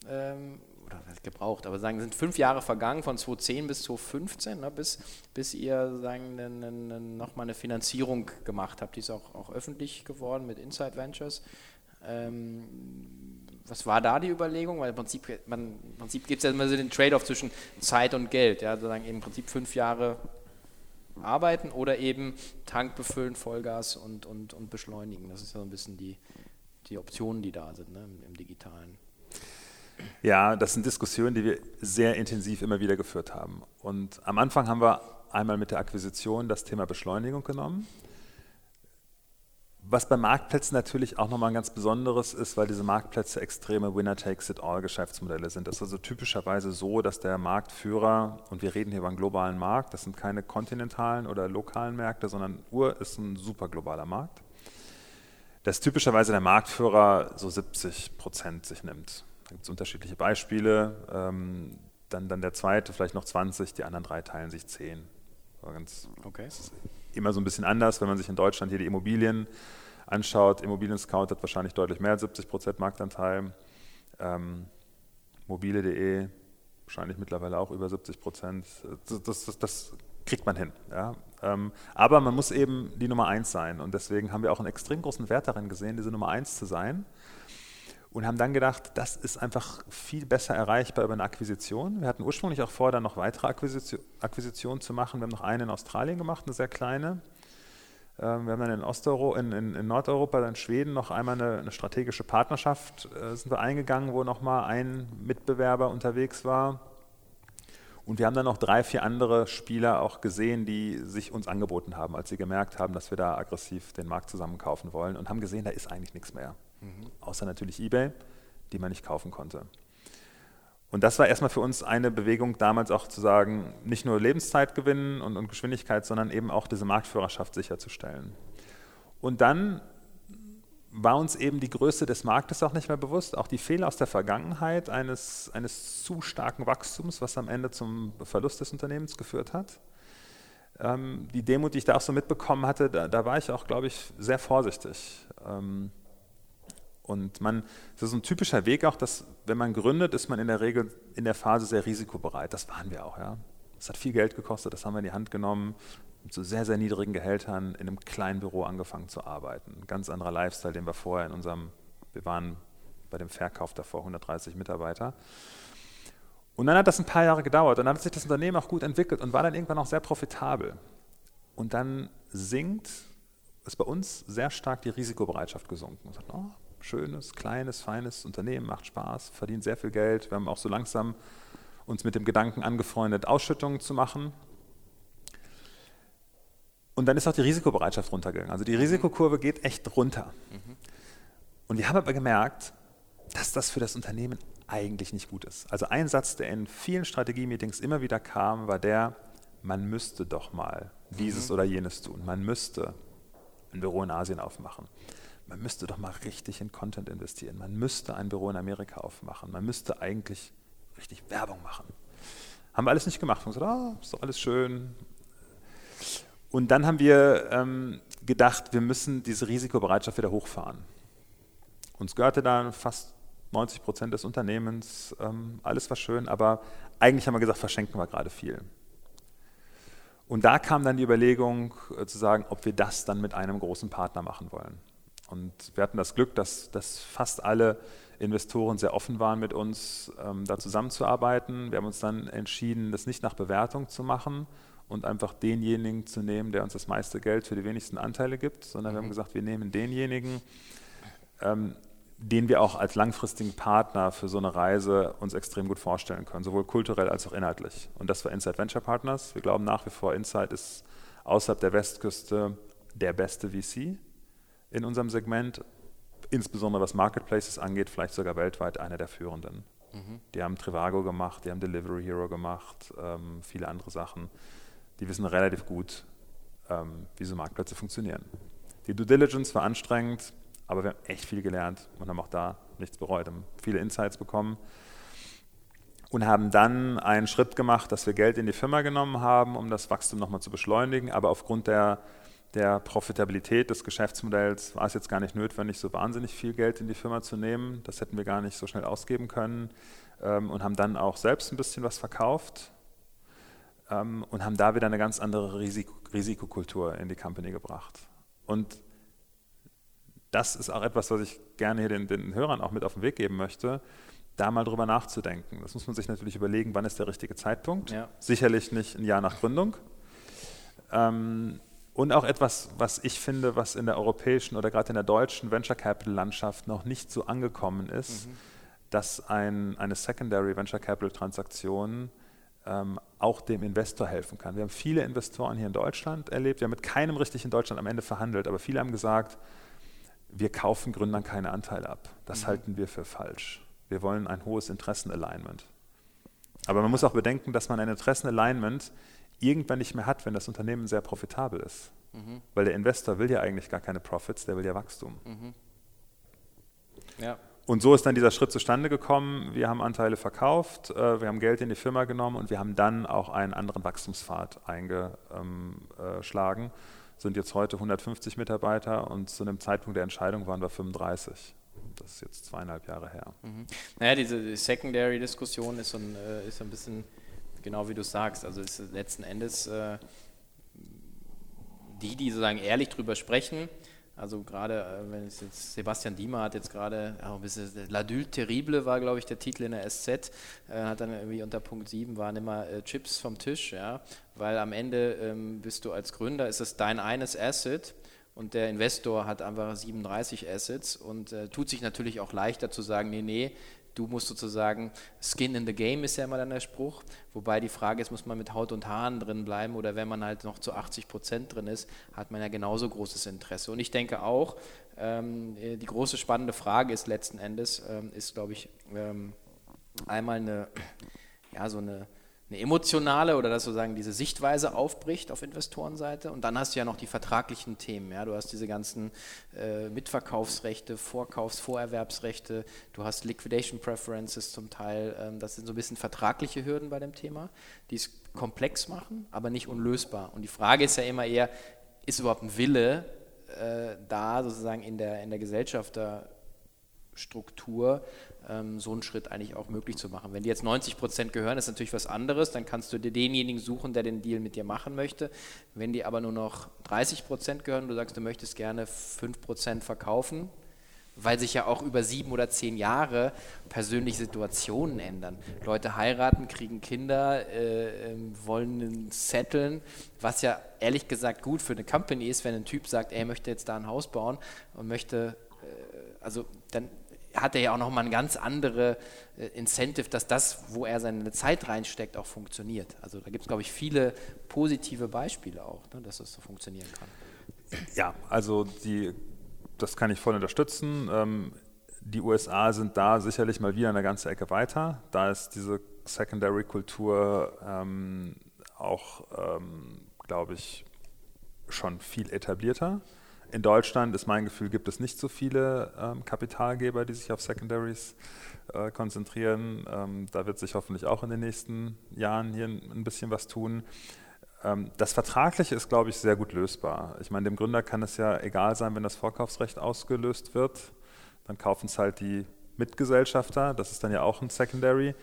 ähm, oder gebraucht, aber sagen, sind fünf Jahre vergangen von 2010 bis 2015, ne, bis, bis ihr sagen, ne, ne, ne, nochmal eine Finanzierung gemacht habt. Die ist auch, auch öffentlich geworden mit Inside Ventures. Ähm, was war da die Überlegung? Weil im Prinzip, Prinzip gibt es ja immer so den Trade-off zwischen Zeit und Geld. Ja, sozusagen im Prinzip fünf Jahre arbeiten oder eben Tank befüllen, Vollgas und, und, und beschleunigen. Das ist ja so ein bisschen die, die Optionen, die da sind ne, im, im Digitalen. Ja, das sind Diskussionen, die wir sehr intensiv immer wieder geführt haben. Und am Anfang haben wir einmal mit der Akquisition das Thema Beschleunigung genommen. Was bei Marktplätzen natürlich auch nochmal ein ganz besonderes ist, weil diese Marktplätze extreme Winner-Takes-it-all-Geschäftsmodelle sind. Das ist also typischerweise so, dass der Marktführer, und wir reden hier über einen globalen Markt, das sind keine kontinentalen oder lokalen Märkte, sondern Uhr ist ein super globaler Markt, dass typischerweise der Marktführer so 70 Prozent sich nimmt. Da gibt es unterschiedliche Beispiele. Ähm, dann, dann der zweite, vielleicht noch 20, die anderen drei teilen sich 10. Ganz, okay immer so ein bisschen anders, wenn man sich in Deutschland hier die Immobilien anschaut. Immobilien Scout hat wahrscheinlich deutlich mehr als 70 Prozent Marktanteil. Ähm, mobile.de wahrscheinlich mittlerweile auch über 70 Prozent. Das, das, das, kriegt man hin. Ja? Ähm, aber man muss eben die Nummer eins sein. Und deswegen haben wir auch einen extrem großen Wert darin gesehen, diese Nummer eins zu sein und haben dann gedacht, das ist einfach viel besser erreichbar über eine Akquisition. Wir hatten ursprünglich auch vor, dann noch weitere Akquisition, Akquisitionen zu machen. Wir haben noch eine in Australien gemacht, eine sehr kleine. Ähm, wir haben dann in, Osteuropa, in, in, in, Nordeuropa, dann in Schweden noch einmal eine, eine strategische Partnerschaft äh, sind wir eingegangen, wo nochmal ein Mitbewerber unterwegs war. Und wir haben dann noch drei, vier andere Spieler auch gesehen, die sich uns angeboten haben, als sie gemerkt haben, dass wir da aggressiv den Markt zusammenkaufen wollen und haben gesehen, da ist eigentlich nichts mehr. Mhm. Außer natürlich eBay, die man nicht kaufen konnte. Und das war erstmal für uns eine Bewegung, damals auch zu sagen, nicht nur Lebenszeit gewinnen und, und Geschwindigkeit, sondern eben auch diese Marktführerschaft sicherzustellen. Und dann war uns eben die Größe des Marktes auch nicht mehr bewusst, auch die Fehler aus der Vergangenheit eines, eines zu starken Wachstums, was am Ende zum Verlust des Unternehmens geführt hat. Ähm, die Demut, die ich da auch so mitbekommen hatte, da, da war ich auch, glaube ich, sehr vorsichtig. Ähm, und man, das ist ein typischer Weg auch, dass wenn man gründet, ist man in der Regel in der Phase sehr risikobereit. Das waren wir auch, ja. Das hat viel Geld gekostet, das haben wir in die Hand genommen, zu sehr, sehr niedrigen Gehältern in einem kleinen Büro angefangen zu arbeiten. Ein ganz anderer Lifestyle, den wir vorher in unserem, wir waren bei dem Verkauf davor 130 Mitarbeiter. Und dann hat das ein paar Jahre gedauert. Dann hat sich das Unternehmen auch gut entwickelt und war dann irgendwann auch sehr profitabel. Und dann sinkt, ist bei uns sehr stark die Risikobereitschaft gesunken. Man sagt, oh, schönes, kleines, feines Unternehmen, macht Spaß, verdient sehr viel Geld. Wir haben auch so langsam uns mit dem Gedanken angefreundet, Ausschüttungen zu machen. Und dann ist auch die Risikobereitschaft runtergegangen. Also die Risikokurve geht echt runter. Mhm. Und wir haben aber gemerkt, dass das für das Unternehmen eigentlich nicht gut ist. Also ein Satz, der in vielen Strategie-Meetings immer wieder kam, war der, man müsste doch mal dieses mhm. oder jenes tun. Man müsste ein Büro in Asien aufmachen man müsste doch mal richtig in Content investieren. Man müsste ein Büro in Amerika aufmachen. Man müsste eigentlich richtig Werbung machen. Haben wir alles nicht gemacht. Wir haben gesagt, ah, ist doch alles schön. Und dann haben wir ähm, gedacht, wir müssen diese Risikobereitschaft wieder hochfahren. Uns gehörte dann fast 90 Prozent des Unternehmens, ähm, alles war schön, aber eigentlich haben wir gesagt, verschenken wir gerade viel. Und da kam dann die Überlegung äh, zu sagen, ob wir das dann mit einem großen Partner machen wollen. Und wir hatten das Glück, dass, dass fast alle Investoren sehr offen waren, mit uns ähm, da zusammenzuarbeiten. Wir haben uns dann entschieden, das nicht nach Bewertung zu machen und einfach denjenigen zu nehmen, der uns das meiste Geld für die wenigsten Anteile gibt, sondern mhm. wir haben mhm. gesagt, wir nehmen denjenigen, ähm, den wir auch als langfristigen Partner für so eine Reise uns extrem gut vorstellen können, sowohl kulturell als auch inhaltlich. Und das war Inside Venture Partners. Wir glauben nach wie vor, Inside ist außerhalb der Westküste der beste VC in unserem Segment, insbesondere was Marketplaces angeht, vielleicht sogar weltweit einer der führenden. Mhm. Die haben Trivago gemacht, die haben Delivery Hero gemacht, ähm, viele andere Sachen. Die wissen relativ gut, ähm, wie so Marktplätze funktionieren. Die Due Diligence war anstrengend, aber wir haben echt viel gelernt und haben auch da nichts bereut, haben viele Insights bekommen und haben dann einen Schritt gemacht, dass wir Geld in die Firma genommen haben, um das Wachstum nochmal zu beschleunigen, aber aufgrund der der Profitabilität des Geschäftsmodells war es jetzt gar nicht notwendig, so wahnsinnig viel Geld in die Firma zu nehmen. Das hätten wir gar nicht so schnell ausgeben können ähm, und haben dann auch selbst ein bisschen was verkauft ähm, und haben da wieder eine ganz andere Risiko Risikokultur in die Company gebracht. Und das ist auch etwas, was ich gerne hier den, den Hörern auch mit auf den Weg geben möchte da mal drüber nachzudenken. Das muss man sich natürlich überlegen, wann ist der richtige Zeitpunkt. Ja. Sicherlich nicht ein Jahr nach Gründung. Ähm, und auch etwas, was ich finde, was in der europäischen oder gerade in der deutschen Venture Capital Landschaft noch nicht so angekommen ist, mhm. dass ein, eine Secondary Venture Capital Transaktion ähm, auch dem Investor helfen kann. Wir haben viele Investoren hier in Deutschland erlebt, wir haben mit keinem richtig in Deutschland am Ende verhandelt, aber viele haben gesagt, wir kaufen Gründern keine Anteile ab. Das mhm. halten wir für falsch. Wir wollen ein hohes Interessenalignment. Aber man muss auch bedenken, dass man ein Interessenalignment irgendwann nicht mehr hat, wenn das Unternehmen sehr profitabel ist. Mhm. Weil der Investor will ja eigentlich gar keine Profits, der will ja Wachstum. Mhm. Ja. Und so ist dann dieser Schritt zustande gekommen. Wir haben Anteile verkauft, äh, wir haben Geld in die Firma genommen und wir haben dann auch einen anderen Wachstumspfad eingeschlagen. Sind jetzt heute 150 Mitarbeiter und zu einem Zeitpunkt der Entscheidung waren wir 35. Das ist jetzt zweieinhalb Jahre her. Mhm. Naja, diese Secondary-Diskussion ist, so ein, äh, ist so ein bisschen genau wie du sagst. Also ist letzten Endes äh, die, die sozusagen ehrlich drüber sprechen. Also gerade, äh, wenn es jetzt Sebastian Diemer hat jetzt gerade, ja, L'Adulte Terrible war, glaube ich, der Titel in der SZ, äh, hat dann irgendwie unter Punkt 7 waren immer äh, Chips vom Tisch, ja, weil am Ende ähm, bist du als Gründer, ist es dein eines Asset und der Investor hat einfach 37 Assets und äh, tut sich natürlich auch leichter zu sagen, nee, nee, du musst sozusagen, Skin in the Game ist ja immer dann der Spruch, wobei die Frage ist, muss man mit Haut und Haaren drin bleiben oder wenn man halt noch zu 80 Prozent drin ist, hat man ja genauso großes Interesse. Und ich denke auch, ähm, die große spannende Frage ist letzten Endes, ähm, ist glaube ich ähm, einmal eine, ja, so eine eine emotionale oder dass sozusagen diese Sichtweise aufbricht auf Investorenseite. Und dann hast du ja noch die vertraglichen Themen. Ja? Du hast diese ganzen äh, Mitverkaufsrechte, Vorkaufs-, Vorerwerbsrechte, du hast Liquidation Preferences zum Teil. Ähm, das sind so ein bisschen vertragliche Hürden bei dem Thema, die es komplex machen, aber nicht unlösbar. Und die Frage ist ja immer eher, ist überhaupt ein Wille äh, da sozusagen in der, in der Gesellschafterstruktur, so einen Schritt eigentlich auch möglich zu machen. Wenn die jetzt 90 Prozent gehören, ist natürlich was anderes, dann kannst du dir denjenigen suchen, der den Deal mit dir machen möchte. Wenn die aber nur noch 30 Prozent gehören, du sagst, du möchtest gerne 5 Prozent verkaufen, weil sich ja auch über sieben oder zehn Jahre persönliche Situationen ändern. Leute heiraten, kriegen Kinder, äh, ähm, wollen setteln, was ja ehrlich gesagt gut für eine Company ist, wenn ein Typ sagt, er möchte jetzt da ein Haus bauen und möchte, äh, also dann hat er ja auch nochmal ein ganz andere äh, Incentive, dass das, wo er seine Zeit reinsteckt, auch funktioniert. Also da gibt es, glaube ich, viele positive Beispiele auch, ne, dass das so funktionieren kann. Ja, also die, das kann ich voll unterstützen. Ähm, die USA sind da sicherlich mal wieder eine ganze Ecke weiter. Da ist diese Secondary-Kultur ähm, auch, ähm, glaube ich, schon viel etablierter. In Deutschland ist mein Gefühl, gibt es nicht so viele ähm, Kapitalgeber, die sich auf Secondaries äh, konzentrieren. Ähm, da wird sich hoffentlich auch in den nächsten Jahren hier ein, bisschen was tun. Ähm, das Vertragliche ist, glaube ich, sehr gut lösbar. Ich meine, dem Gründer kann es ja egal sein, wenn das Vorkaufsrecht ausgelöst wird. Dann kaufen es halt die Mitgesellschafter, das ist dann ja auch ein Secondary.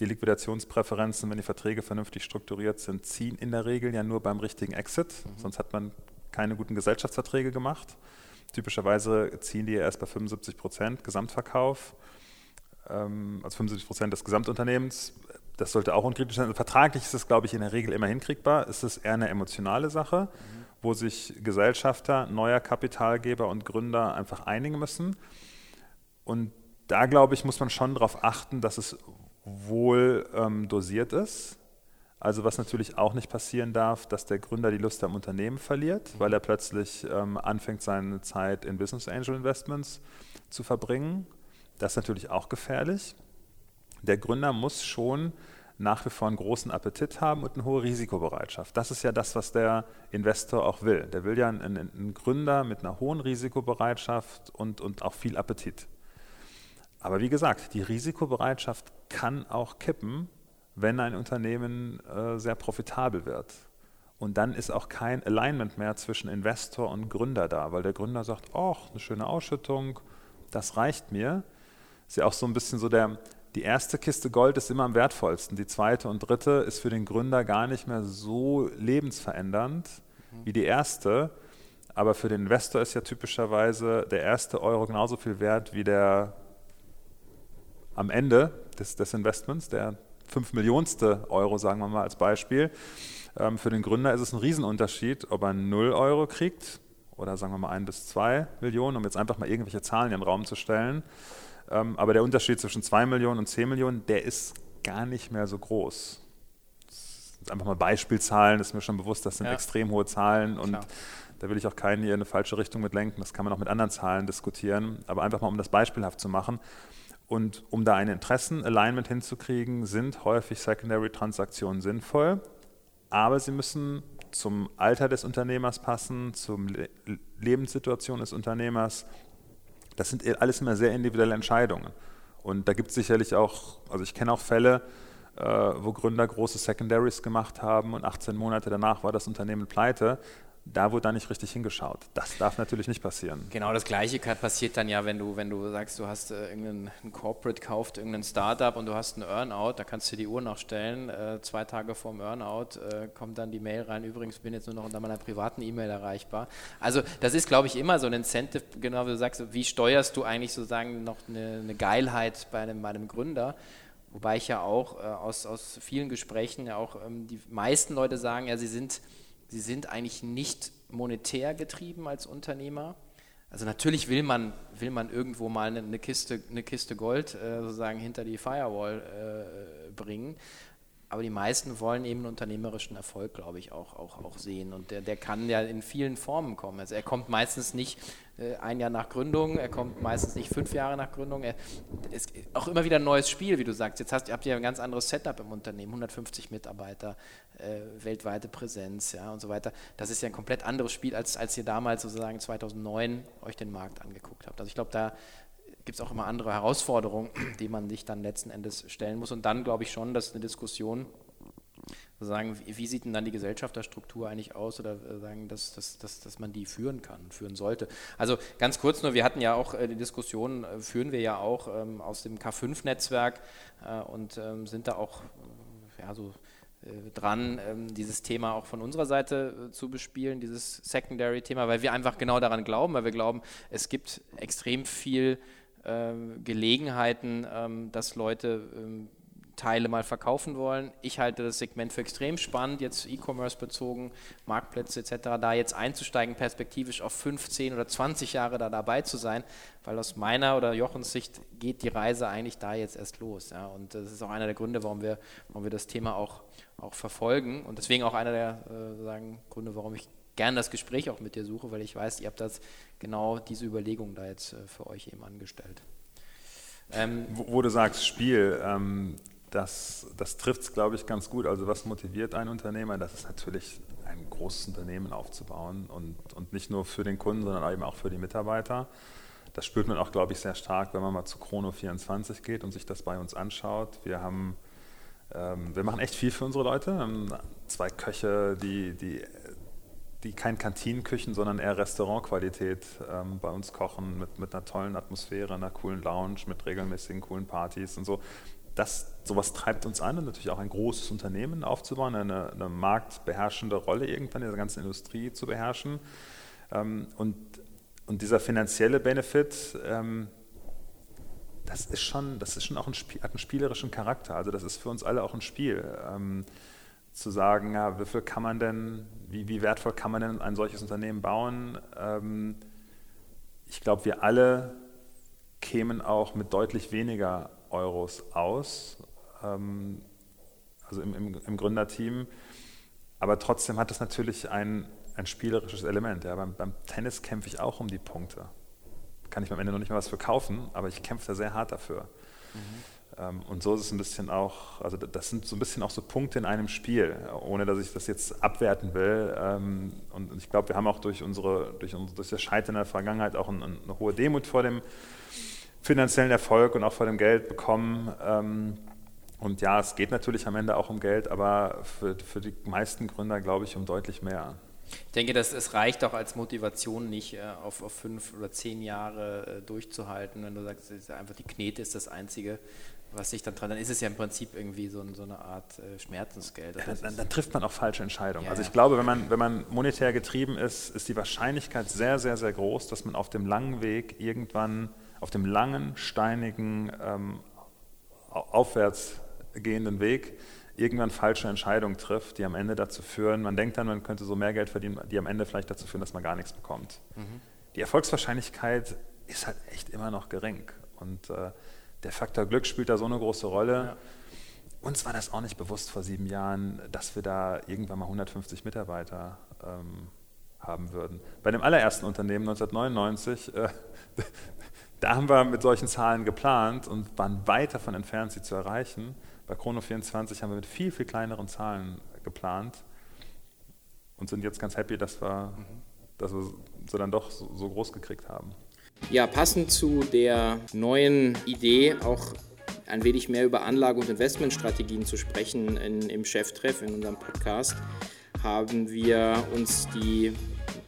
Die Liquidationspräferenzen, wenn die Verträge vernünftig strukturiert sind, ziehen in der Regel ja nur beim richtigen Exit. Mhm. Sonst hat man keine guten Gesellschaftsverträge gemacht. Typischerweise ziehen die erst bei 75 Prozent Gesamtverkauf, ähm, also 75 Prozent des Gesamtunternehmens. Das sollte auch unkritisch sein. Also vertraglich ist es, glaube ich, in der Regel immer hinkriegbar. Es ist eher eine emotionale Sache, mhm. wo sich Gesellschafter, neuer Kapitalgeber und Gründer einfach einigen müssen. Und da, glaube ich, muss man schon darauf achten, dass es wohl ähm, dosiert ist also was natürlich auch nicht passieren darf, dass der Gründer die Lust am Unternehmen verliert, weil er plötzlich ähm, anfängt, seine Zeit in Business Angel Investments zu verbringen. Das ist natürlich auch gefährlich. Der Gründer muss schon nach wie vor einen großen Appetit haben und eine hohe Risikobereitschaft. Das ist ja das, was der Investor auch will. Der will ja einen, einen Gründer mit einer hohen Risikobereitschaft und, und auch viel Appetit. Aber wie gesagt, die Risikobereitschaft kann auch kippen, wenn ein Unternehmen äh, sehr profitabel wird. Und dann ist auch kein Alignment mehr zwischen Investor und Gründer da, weil der Gründer sagt, ach, eine schöne Ausschüttung, das reicht mir. Ist ja auch so ein bisschen so der, die erste Kiste Gold ist immer am wertvollsten. Die zweite und dritte ist für den Gründer gar nicht mehr so lebensverändernd wie die erste. Aber für den Investor ist ja typischerweise der erste Euro genauso viel wert wie der am Ende des, des Investments, der fünf Millionste Euro, sagen wir mal als Beispiel. Ähm, für den Gründer ist es ein Riesenunterschied, ob er 0 Euro kriegt oder sagen wir mal ein bis zwei Millionen, um jetzt einfach mal irgendwelche Zahlen in den Raum zu stellen. Ähm, aber der Unterschied zwischen 2 Millionen und 10 Millionen, der ist gar nicht mehr so groß. Einfach mal Beispielzahlen, ist mir schon bewusst, das sind ja. extrem hohe Zahlen und Klar. da will ich auch keinen hier in eine falsche Richtung mit lenken. Das kann man auch mit anderen Zahlen diskutieren, aber einfach mal, um das beispielhaft zu machen. Und um da ein Interessen-Alignment hinzukriegen, sind häufig Secondary-Transaktionen sinnvoll, aber sie müssen zum Alter des Unternehmers passen, zur Le Lebenssituation des Unternehmers, das sind alles immer sehr individuelle Entscheidungen. Und da gibt es sicherlich auch, also ich kenne auch Fälle, äh, wo Gründer große Secondaries gemacht haben und 18 Monate danach war das Unternehmen pleite da wurde da nicht richtig hingeschaut. Das darf natürlich nicht passieren. Genau das Gleiche passiert dann ja, wenn du, wenn du sagst, du hast äh, irgendein Corporate kauft irgendein Startup und du hast einen Earnout, da kannst du die Uhr noch stellen. Äh, zwei Tage vor dem Earnout äh, kommt dann die Mail rein. Übrigens bin jetzt nur noch unter meiner privaten E-Mail erreichbar. Also das ist, glaube ich, immer so ein Incentive, genau wie du sagst, wie steuerst du eigentlich sozusagen noch eine, eine Geilheit bei einem, bei Gründer? Wobei ich ja auch äh, aus, aus vielen Gesprächen ja auch ähm, die meisten Leute sagen, ja, sie sind sie sind eigentlich nicht monetär getrieben als Unternehmer. Also natürlich will man, will man irgendwo mal eine, Kiste, eine Kiste Gold äh, sozusagen hinter die Firewall äh, bringen. Aber die meisten wollen eben unternehmerischen Erfolg, glaube ich, auch, auch, auch sehen. Und der, der kann ja in vielen Formen kommen. Also er kommt meistens nicht äh, ein Jahr nach Gründung, er kommt meistens nicht fünf Jahre nach Gründung. Er, ist auch immer wieder ein neues Spiel, wie du sagst. Jetzt hast, habt ihr ein ganz anderes Setup im Unternehmen, 150 Mitarbeiter, äh, weltweite Präsenz ja, und so weiter. Das ist ja ein komplett anderes Spiel, als, als ihr damals sozusagen 2009 euch den Markt angeguckt habt. Also ich glaube, da gibt es auch immer andere Herausforderungen, (clears throat) die man sich dann letzten Endes stellen muss. Und dann glaube ich schon, dass eine Diskussion sagen, wie sieht denn dann die Gesellschafterstruktur eigentlich aus oder äh, sagen, dass, dass, dass, dass man die führen kann, führen sollte. Also ganz kurz nur, wir hatten ja auch äh, die Diskussion, äh, führen wir ja auch ähm, aus dem K5-Netzwerk äh, und ähm, sind da auch ja, so dran, ähm, dieses Thema auch von unserer Seite zu bespielen, dieses Secondary-Thema, weil wir einfach genau daran glauben, weil wir glauben, es gibt extrem viel Gelegenheiten, dass Leute Teile mal verkaufen wollen. Ich halte das Segment für extrem spannend, jetzt E-Commerce bezogen, Marktplätze etc., da jetzt einzusteigen, perspektivisch auf 15 oder 20 Jahre da dabei zu sein, weil aus meiner oder Jochens Sicht geht die Reise eigentlich da jetzt erst los. Ja. Und das ist auch einer der Gründe, warum wir, warum wir das Thema auch, auch verfolgen und deswegen auch einer der äh, sagen, Gründe, warum ich gerne das Gespräch auch mit dir suche, weil ich weiß, ihr habt das genau diese Überlegung da jetzt äh, für euch eben angestellt. Ähm, wo, wo, du sagst Spiel, ähm, das, das trifft es, glaube ich, ganz gut. Also was motiviert einen Unternehmer? Das ist natürlich ein großes Unternehmen aufzubauen und, und nicht nur für den Kunden, sondern eben auch für die Mitarbeiter. Das spürt man auch, glaube ich, sehr stark, wenn man mal zu Chrono24 geht und sich das bei uns anschaut. Wir haben, ähm, wir machen echt viel für unsere Leute. Wir haben zwei Köche, die, die, die kein Kantinenküchen, sondern eher Restaurantqualität ähm, bei uns kochen mit, mit einer tollen Atmosphäre, einer coolen Lounge, mit regelmäßigen coolen Partys und so das, sowas treibt uns an und natürlich auch ein großes Unternehmen aufzubauen, eine, eine marktbeherrschende Rolle irgendwann in der ganzen Industrie zu beherrschen. Ähm, und, und dieser finanzielle Benefit, ähm, das ist schon, das ist schon auch ein Spiel, hat einen spielerischen Charakter. Also das ist für uns alle auch ein Spiel. Ähm, zu sagen, ja, wie viel kann man denn, wie, wie wertvoll kann man denn ein solches Unternehmen bauen? Ähm, ich glaube, wir alle kämen auch mit deutlich weniger Euros aus, ähm, also im, im, im, Gründerteam. Aber trotzdem hat das natürlich ein, ein spielerisches Element. Ja. Beim, beim, Tennis kämpfe ich auch um die Punkte. Kann ich am Ende noch nicht mal was für kaufen, aber ich kämpfe da sehr hart dafür. Mhm. Ähm, und so ist es ein bisschen auch, also das sind so ein bisschen auch so Punkte in einem Spiel, ohne dass ich das jetzt abwerten will. Ähm, und ich glaube, wir haben auch durch unsere, durch, unsere, durch das Scheitern in der Vergangenheit auch eine, eine hohe Demut vor dem finanziellen Erfolg und auch vor dem Geld bekommen. Ähm, Und ja, es geht natürlich am Ende auch um Geld, aber für, für die meisten Gründer glaube ich um deutlich mehr. Ich denke, dass es reicht auch als Motivation nicht, äh, auf, auf fünf oder zehn Jahre äh, durchzuhalten. Wenn du sagst, einfach die Knete ist das Einzige, was sich dann dran, dann ist es ja im Prinzip irgendwie so, so eine Art äh, Schmerzensgeld. Ja, dann, dann, trifft man auch falsche Entscheidungen. Ja, also ich glaube, wenn man, wenn man monetär getrieben ist, ist die Wahrscheinlichkeit sehr, sehr, sehr groß, dass man auf dem langen Weg irgendwann, auf dem langen, steinigen, ähm, aufwärts gehenden Weg irgendwann falsche Entscheidungen trifft, die am Ende dazu führen, man denkt dann, man könnte so mehr Geld verdienen, die am Ende vielleicht dazu führen, dass man gar nichts bekommt. Mhm. Die Erfolgswahrscheinlichkeit ist halt echt immer noch gering. Und äh, der Faktor Glück spielt da so eine große Rolle. Ja. Uns war das auch nicht bewusst vor sieben Jahren, dass wir da irgendwann mal 150 Mitarbeiter ähm, haben würden. Bei dem allerersten Unternehmen 1999, äh, (laughs) da haben wir mit solchen Zahlen geplant und waren weit davon entfernt, sie zu erreichen. Bei Chrono24 haben wir mit viel, viel kleineren Zahlen geplant und sind jetzt ganz happy, dass wir, mhm. dass wir sie dann doch so, so groß gekriegt haben. Ja, passend zu der neuen Idee, auch ein wenig mehr über Anlage- und Investmentstrategien zu sprechen in, im Cheftreff, in unserem Podcast, haben wir uns die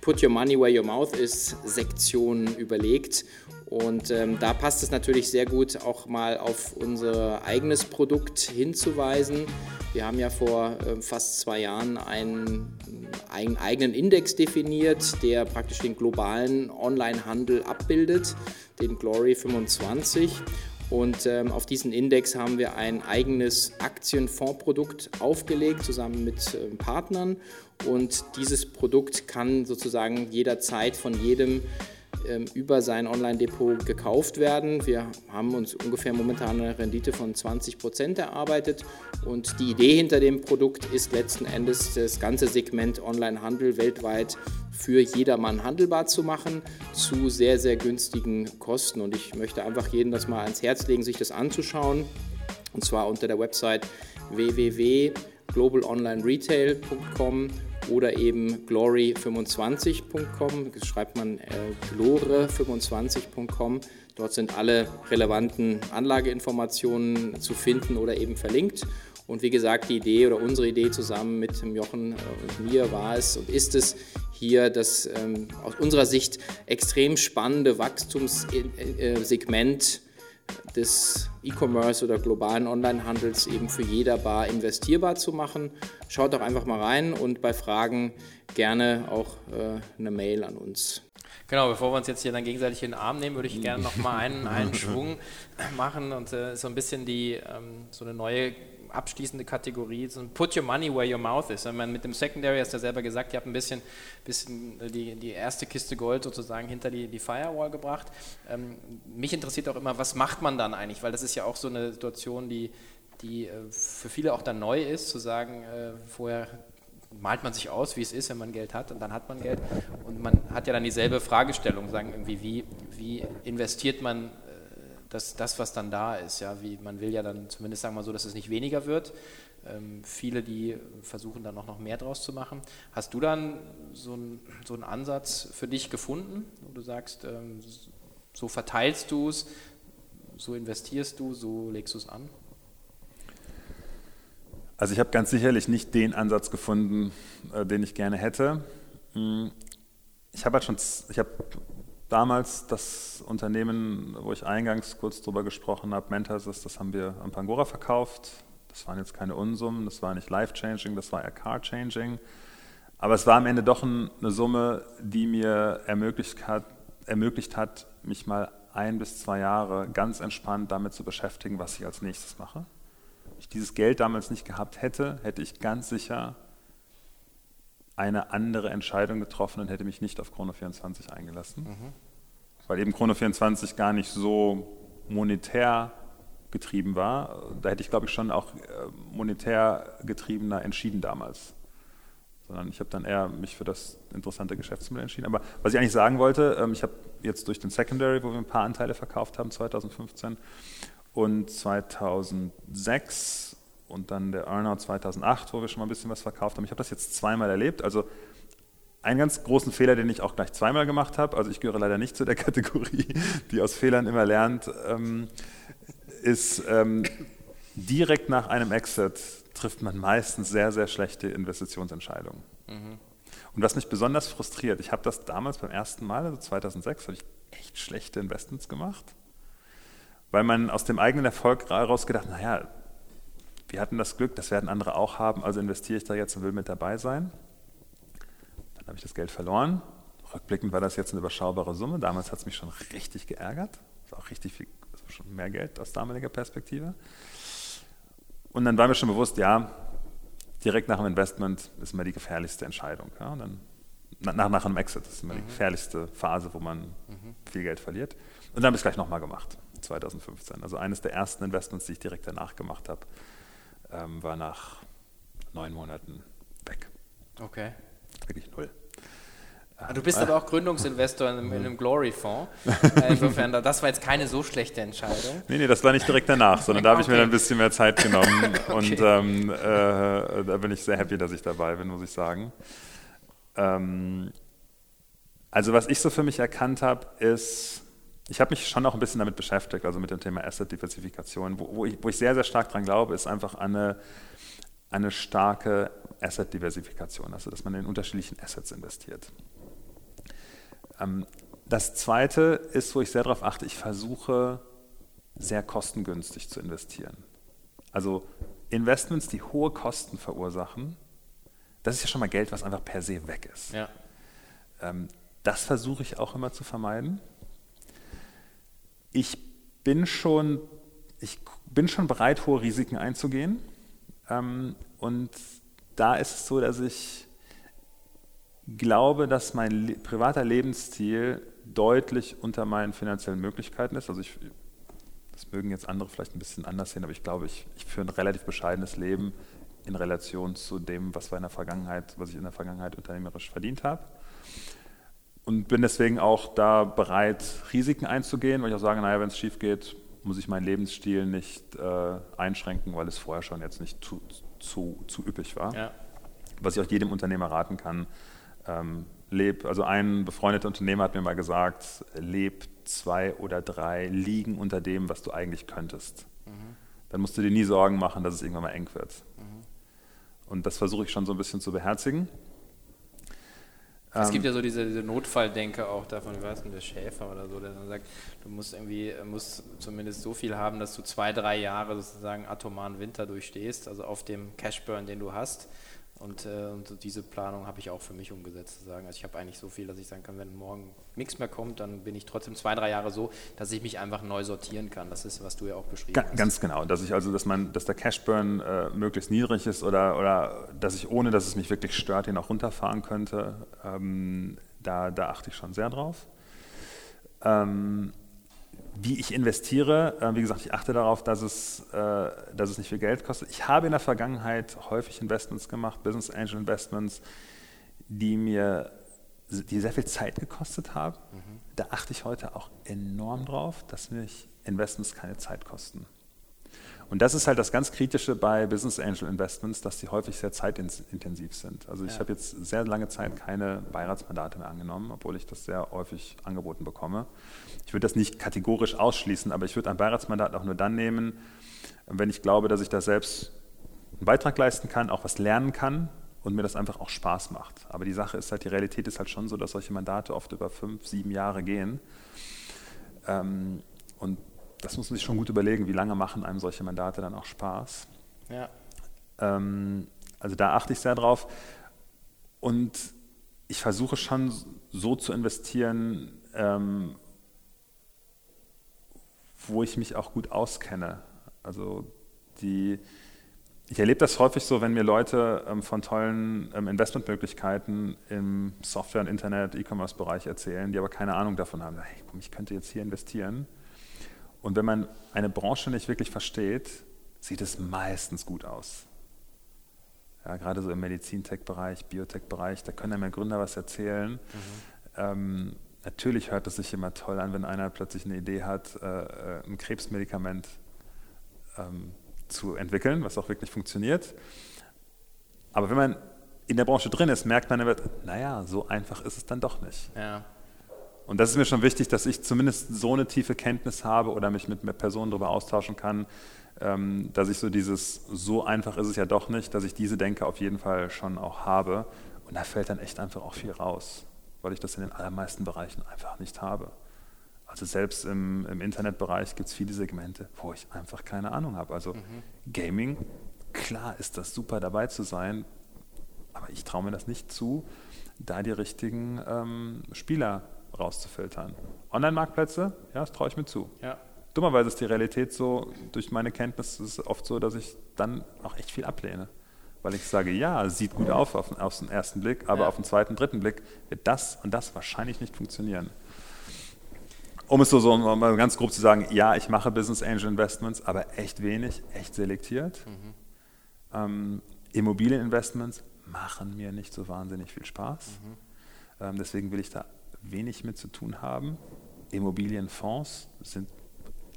Put Your Money Where Your Mouth Is Sektion überlegt und ähm, da passt es natürlich sehr gut, auch mal auf unser eigenes Produkt hinzuweisen. Wir haben ja vor äh, fast zwei Jahren einen, einen, eigenen Index definiert, der praktisch den globalen Onlinehandel abbildet, den Glory 25. Und ähm, auf diesen Index haben wir ein eigenes Aktienfondsprodukt aufgelegt, zusammen mit äh, Partnern. Und dieses Produkt kann sozusagen jederzeit von jedem über sein Online-Depot gekauft werden. Wir haben uns ungefähr momentan eine Rendite von 20 Prozent erarbeitet und die Idee hinter dem Produkt ist letzten Endes das ganze Segment Online-Handel weltweit für jedermann handelbar zu machen zu sehr, sehr günstigen Kosten. Und ich möchte einfach jedem das mal ans Herz legen, sich das anzuschauen. Und zwar unter der Website www.globalonlineretail.com oder eben glory25.com. Das schreibt man äh, glore25.com. Dort sind alle relevanten Anlageinformationen zu finden oder eben verlinkt. Und wie gesagt, die Idee oder unsere Idee zusammen mit Jochen äh, und mir war es und ist es, hier das ähm, aus unserer Sicht extrem spannende Wachstumssegment des E-Commerce oder globalen Onlinehandels eben für jeder Bar investierbar zu machen. Schaut doch einfach mal rein und bei Fragen gerne auch äh, eine Mail an uns. Genau, bevor wir uns jetzt hier dann gegenseitig in den Arm nehmen, würde ich gerne noch mal einen, einen Schwung machen und äh, so ein bisschen die ähm, so eine neue abschließende Kategorie, so ein Put your money where your mouth is. Wenn man mit dem Secondary, hast du ja selber gesagt, ihr habt ein bisschen, bisschen die, die erste Kiste Gold sozusagen hinter die, die Firewall gebracht. Ähm, mich interessiert auch immer, was macht man dann eigentlich? Weil das ist ja auch so eine Situation, die, die äh, für viele auch dann neu ist, zu sagen, äh, vorher malt man sich aus, wie es ist, wenn man Geld hat und dann hat man Geld. Und man hat ja dann dieselbe Fragestellung, sagen irgendwie, wie, wie investiert man das, das, was dann da ist. Ja, wie, man will ja dann zumindest sagen wir so, dass es nicht weniger wird. Ähm, viele, die versuchen dann auch noch mehr draus zu machen. Hast du dann so, ein, so einen Ansatz für dich gefunden, wo du sagst, ähm, so verteilst du es, so investierst du, so legst du es an? Also ich habe ganz sicherlich nicht den Ansatz gefunden, äh, den ich gerne hätte. Hm, ich habe halt schon, ich habe damals das Unternehmen, wo ich eingangs kurz drüber gesprochen habe, Mentasys, das haben wir an Pangora verkauft. Das waren jetzt keine Unsummen, das war nicht life-changing, das war eher car-changing. Aber es war am Ende doch eine Summe, die mir ermöglicht hat, ermöglicht hat, mich mal ein bis zwei Jahre ganz entspannt damit zu beschäftigen, was ich als nächstes mache. Wenn ich dieses Geld damals nicht gehabt hätte, hätte ich ganz sicher eine andere Entscheidung getroffen und hätte mich nicht auf Chrono 24 eingelassen. Mhm. Weil eben Chrono 24 gar nicht so monetär getrieben war. Da hätte ich, glaube ich, schon auch äh, monetär getriebener entschieden damals. Sondern ich habe dann eher mich für das interessante Geschäftsmodell entschieden. Aber was ich eigentlich sagen wollte, ähm, ich habe jetzt durch den Secondary, wo wir ein paar Anteile verkauft haben, 2015 und 2006 und dann der Earnout 2008, wo wir schon mal ein bisschen was verkauft haben. Ich habe das jetzt zweimal erlebt. Also einen ganz großen Fehler, den ich auch gleich zweimal gemacht habe, also ich gehöre leider nicht zu der (laughs) Kategorie, die aus Fehlern immer lernt, ähm, ist, ähm, direkt nach einem Exit trifft man meistens sehr, sehr schlechte Investitionsentscheidungen. Mhm. Und was mich besonders frustriert, ich habe das damals beim ersten Mal, also 2006, habe ich echt schlechte Investments gemacht, weil man aus dem eigenen Erfolg heraus gedacht, naja, wir hatten das Glück, das werden andere auch haben, also investiere ich da jetzt und will mit dabei sein. Dann habe ich das Geld verloren. Rückblickend war das jetzt eine überschaubare Summe. Damals hat es mich schon richtig geärgert. Das war auch richtig viel, also schon mehr Geld aus damaliger Perspektive. Und dann war mir schon bewusst, ja, direkt nach dem Investment ist immer die gefährlichste Entscheidung. Ja? Und dann, nach, nach einem Exit, das ist immer mhm. die gefährlichste Phase, wo man mhm. viel Geld verliert. Und dann habe ich es gleich nochmal gemacht, 2015. Also eines der ersten Investments, die ich direkt danach gemacht habe, ähm, war nach neun Monaten weg. Okay. Wirklich null. Ah, du bist aber auch Gründungsinvestor in, in einem (laughs) Glory-Fonds. Äh, insofern, das war jetzt keine so schlechte Entscheidung. Nee, nee, das war nicht direkt danach, sondern da habe ich mir dann ein bisschen mehr Zeit genommen. (laughs) okay. Und ähm, äh, da bin ich sehr happy, dass ich dabei bin, muss ich sagen. Ähm, also was ich so für mich erkannt habe, ist, ich habe mich schon auch ein bisschen damit beschäftigt, also mit dem Thema Asset-Diversifikation. Wo, wo, ich, wo ich sehr, sehr stark dran glaube, ist einfach eine, eine starke Asset-Diversifikation, also dass man in unterschiedlichen Assets investiert. Ähm, das Zweite ist, wo ich sehr darauf achte, ich versuche sehr kostengünstig zu investieren. Also Investments, die hohe Kosten verursachen, das ist ja schon mal Geld, was einfach per se weg ist. Ja. Ähm, das versuche ich auch immer zu vermeiden. Ich bin schon, ich bin schon bereit, hohe Risiken einzugehen. Ähm, und da ist es so, dass ich glaube, dass mein privater Lebensstil deutlich unter meinen finanziellen Möglichkeiten ist. Also ich, das mögen jetzt andere vielleicht ein bisschen anders sehen, aber ich glaube, ich, ich führe ein relativ bescheidenes Leben in Relation zu dem, was, in Vergangenheit, was ich in der Vergangenheit unternehmerisch verdient habe. Und bin deswegen auch da bereit, Risiken einzugehen, weil ich auch sage, naja, wenn es schief geht, muss ich meinen Lebensstil nicht äh, einschränken, weil es vorher schon jetzt nicht zu, zu, zu üppig war. Ja. Was ich auch jedem Unternehmer raten kann, ähm, leb, also ein befreundeter Unternehmer hat mir mal gesagt, leb zwei oder drei Liegen unter dem, was du eigentlich könntest. Mhm. Dann musst du dir nie Sorgen machen, dass es irgendwann mal eng wird. Mhm. Und das versuche ich schon so ein bisschen zu beherzigen. Es gibt ähm, ja so diese, diese Notfalldenke auch davon, ich weiß nicht, der Schäfer oder so, der dann sagt, du musst irgendwie, musst zumindest so viel haben, dass du zwei, drei Jahre sozusagen atomaren Winter durchstehst, also auf dem Cashburn, den du hast. Und, äh, und, diese Planung habe ich auch für mich umgesetzt, zu sagen. Also ich habe eigentlich so viel, dass ich sagen kann, wenn morgen nichts mehr kommt, dann bin ich trotzdem zwei, drei Jahre so, dass ich mich einfach neu sortieren kann. Das ist, was du ja auch beschrieben Ga hast. Ganz genau, dass ich also, dass man, dass der Cashburn äh, möglichst niedrig ist oder, oder dass ich ohne, dass es mich wirklich stört, ihn auch runterfahren könnte. Ähm, da, da achte ich schon sehr drauf. Ähm, wie ich investiere, äh, wie gesagt, ich achte darauf, dass es, äh, dass es nicht viel Geld kostet. Ich habe in der Vergangenheit häufig Investments gemacht, Business Angel Investments, die mir die sehr viel Zeit gekostet haben. Mhm. Da achte ich heute auch enorm drauf, dass mich Investments keine Zeit kosten. Und das ist halt das ganz Kritische bei Business Angel Investments, dass die häufig sehr zeitintensiv sind. Also ich ja. habe jetzt sehr lange Zeit keine Beiratsmandate mehr angenommen, obwohl ich das sehr häufig angeboten bekomme. Ich würde das nicht kategorisch ausschließen, aber ich würde ein Beiratsmandat auch nur dann nehmen, wenn ich glaube, dass ich da selbst einen Beitrag leisten kann, auch was lernen kann und mir das einfach auch Spaß macht. Aber die Sache ist halt, die Realität ist halt schon so, dass solche Mandate oft über fünf, sieben Jahre gehen. Ähm, und das muss man sich schon gut überlegen, wie lange machen einem solche Mandate dann auch Spaß. Ja. Ähm, also da achte ich sehr drauf. Und ich versuche schon so zu investieren, ähm, wo ich mich auch gut auskenne. Also die, ich erlebe das häufig so, wenn mir Leute ähm, von tollen ähm, Investmentmöglichkeiten im Software- und Internet, E-Commerce-Bereich erzählen, die aber keine Ahnung davon haben. Hey, ich könnte jetzt hier investieren. Und wenn man eine Branche nicht wirklich versteht, sieht es meistens gut aus. Ja, gerade so im Medizintech-Bereich, Biotech-Bereich, da können einem Gründer was erzählen. Mhm. Ähm, natürlich hört es sich immer toll an, wenn einer plötzlich eine Idee hat, äh, äh, ein Krebsmedikament ähm, zu entwickeln, was auch wirklich funktioniert. Aber wenn man in der Branche drin ist, merkt man, naja, so einfach ist es dann doch nicht. Ja. Und das ist mir schon wichtig, dass ich zumindest so eine tiefe Kenntnis habe oder mich mit Personen darüber austauschen kann, ähm, dass ich so dieses, so einfach ist es ja doch nicht, dass ich diese Denke auf jeden Fall schon auch habe. Und da fällt dann echt einfach auch viel raus, weil ich das in den allermeisten Bereichen einfach nicht habe. Also selbst im, im Internetbereich gibt es viele Segmente, wo ich einfach keine Ahnung habe. Also mhm. Gaming, klar ist das super dabei zu sein, aber ich traue mir das nicht zu, da die richtigen ähm, Spieler rauszufiltern. Online-Marktplätze, ja, das traue ich mir zu. Ja. Dummerweise ist die Realität so, durch meine Kenntnis ist es oft so, dass ich dann auch echt viel ablehne. Weil ich sage, ja, sieht gut auf auf, auf den ersten Blick, aber ja. auf den zweiten, dritten Blick wird das und das wahrscheinlich nicht funktionieren. Um es so, so mal ganz grob zu sagen, ja, ich mache Business Angel Investments, aber echt wenig, echt selektiert. Mhm. Ähm, Immobilieninvestments machen mir nicht so wahnsinnig viel Spaß. Mhm. Ähm, deswegen will ich da wenig mit zu tun haben. Immobilienfonds sind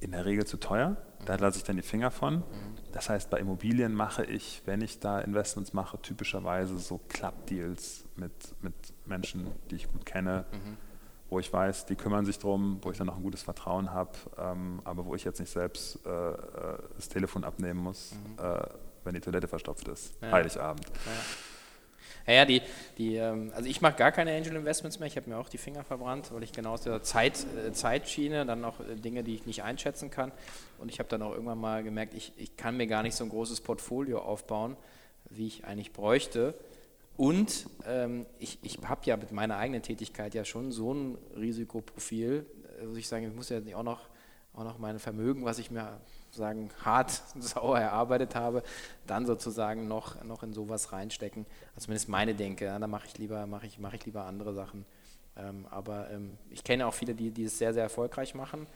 in der Regel zu teuer. Da lasse ich dann die Finger von. Das heißt, bei Immobilien mache ich, wenn ich da Investments mache, typischerweise so Club-Deals mit, mit Menschen, die ich gut kenne, mhm. wo ich weiß, die kümmern sich drum, wo ich dann noch ein gutes Vertrauen habe, ähm, aber wo ich jetzt nicht selbst äh, äh das Telefon abnehmen muss, mhm. äh, wenn die Toilette verstopft ist. Ja. Heiligabend. Ja. Ja, ja die, die, ähm, also ich mache gar keine Angel Investments mehr. Ich habe mir auch die Finger verbrannt, weil ich genau aus der Zeit, äh, Zeitschiene dann noch äh, Dinge, die ich nicht einschätzen kann. Und ich habe dann auch irgendwann mal gemerkt, ich, ich kann mir gar nicht so ein großes Portfolio aufbauen, wie ich eigentlich bräuchte. Und ähm, ich, ich habe ja mit meiner eigenen Tätigkeit ja schon so ein Risikoprofil, äh, muss ich sagen, ich muss ja auch noch, auch noch mein Vermögen, was ich mir sozusagen hart, (laughs) sauer erarbeitet habe, dann sozusagen noch, noch in sowas reinstecken. Also zumindest meine Denke, ja, da mache ich lieber, mache ich, mache ich lieber andere Sachen. Ähm, aber ähm, ich kenne auch viele, die, die es sehr, sehr erfolgreich machen,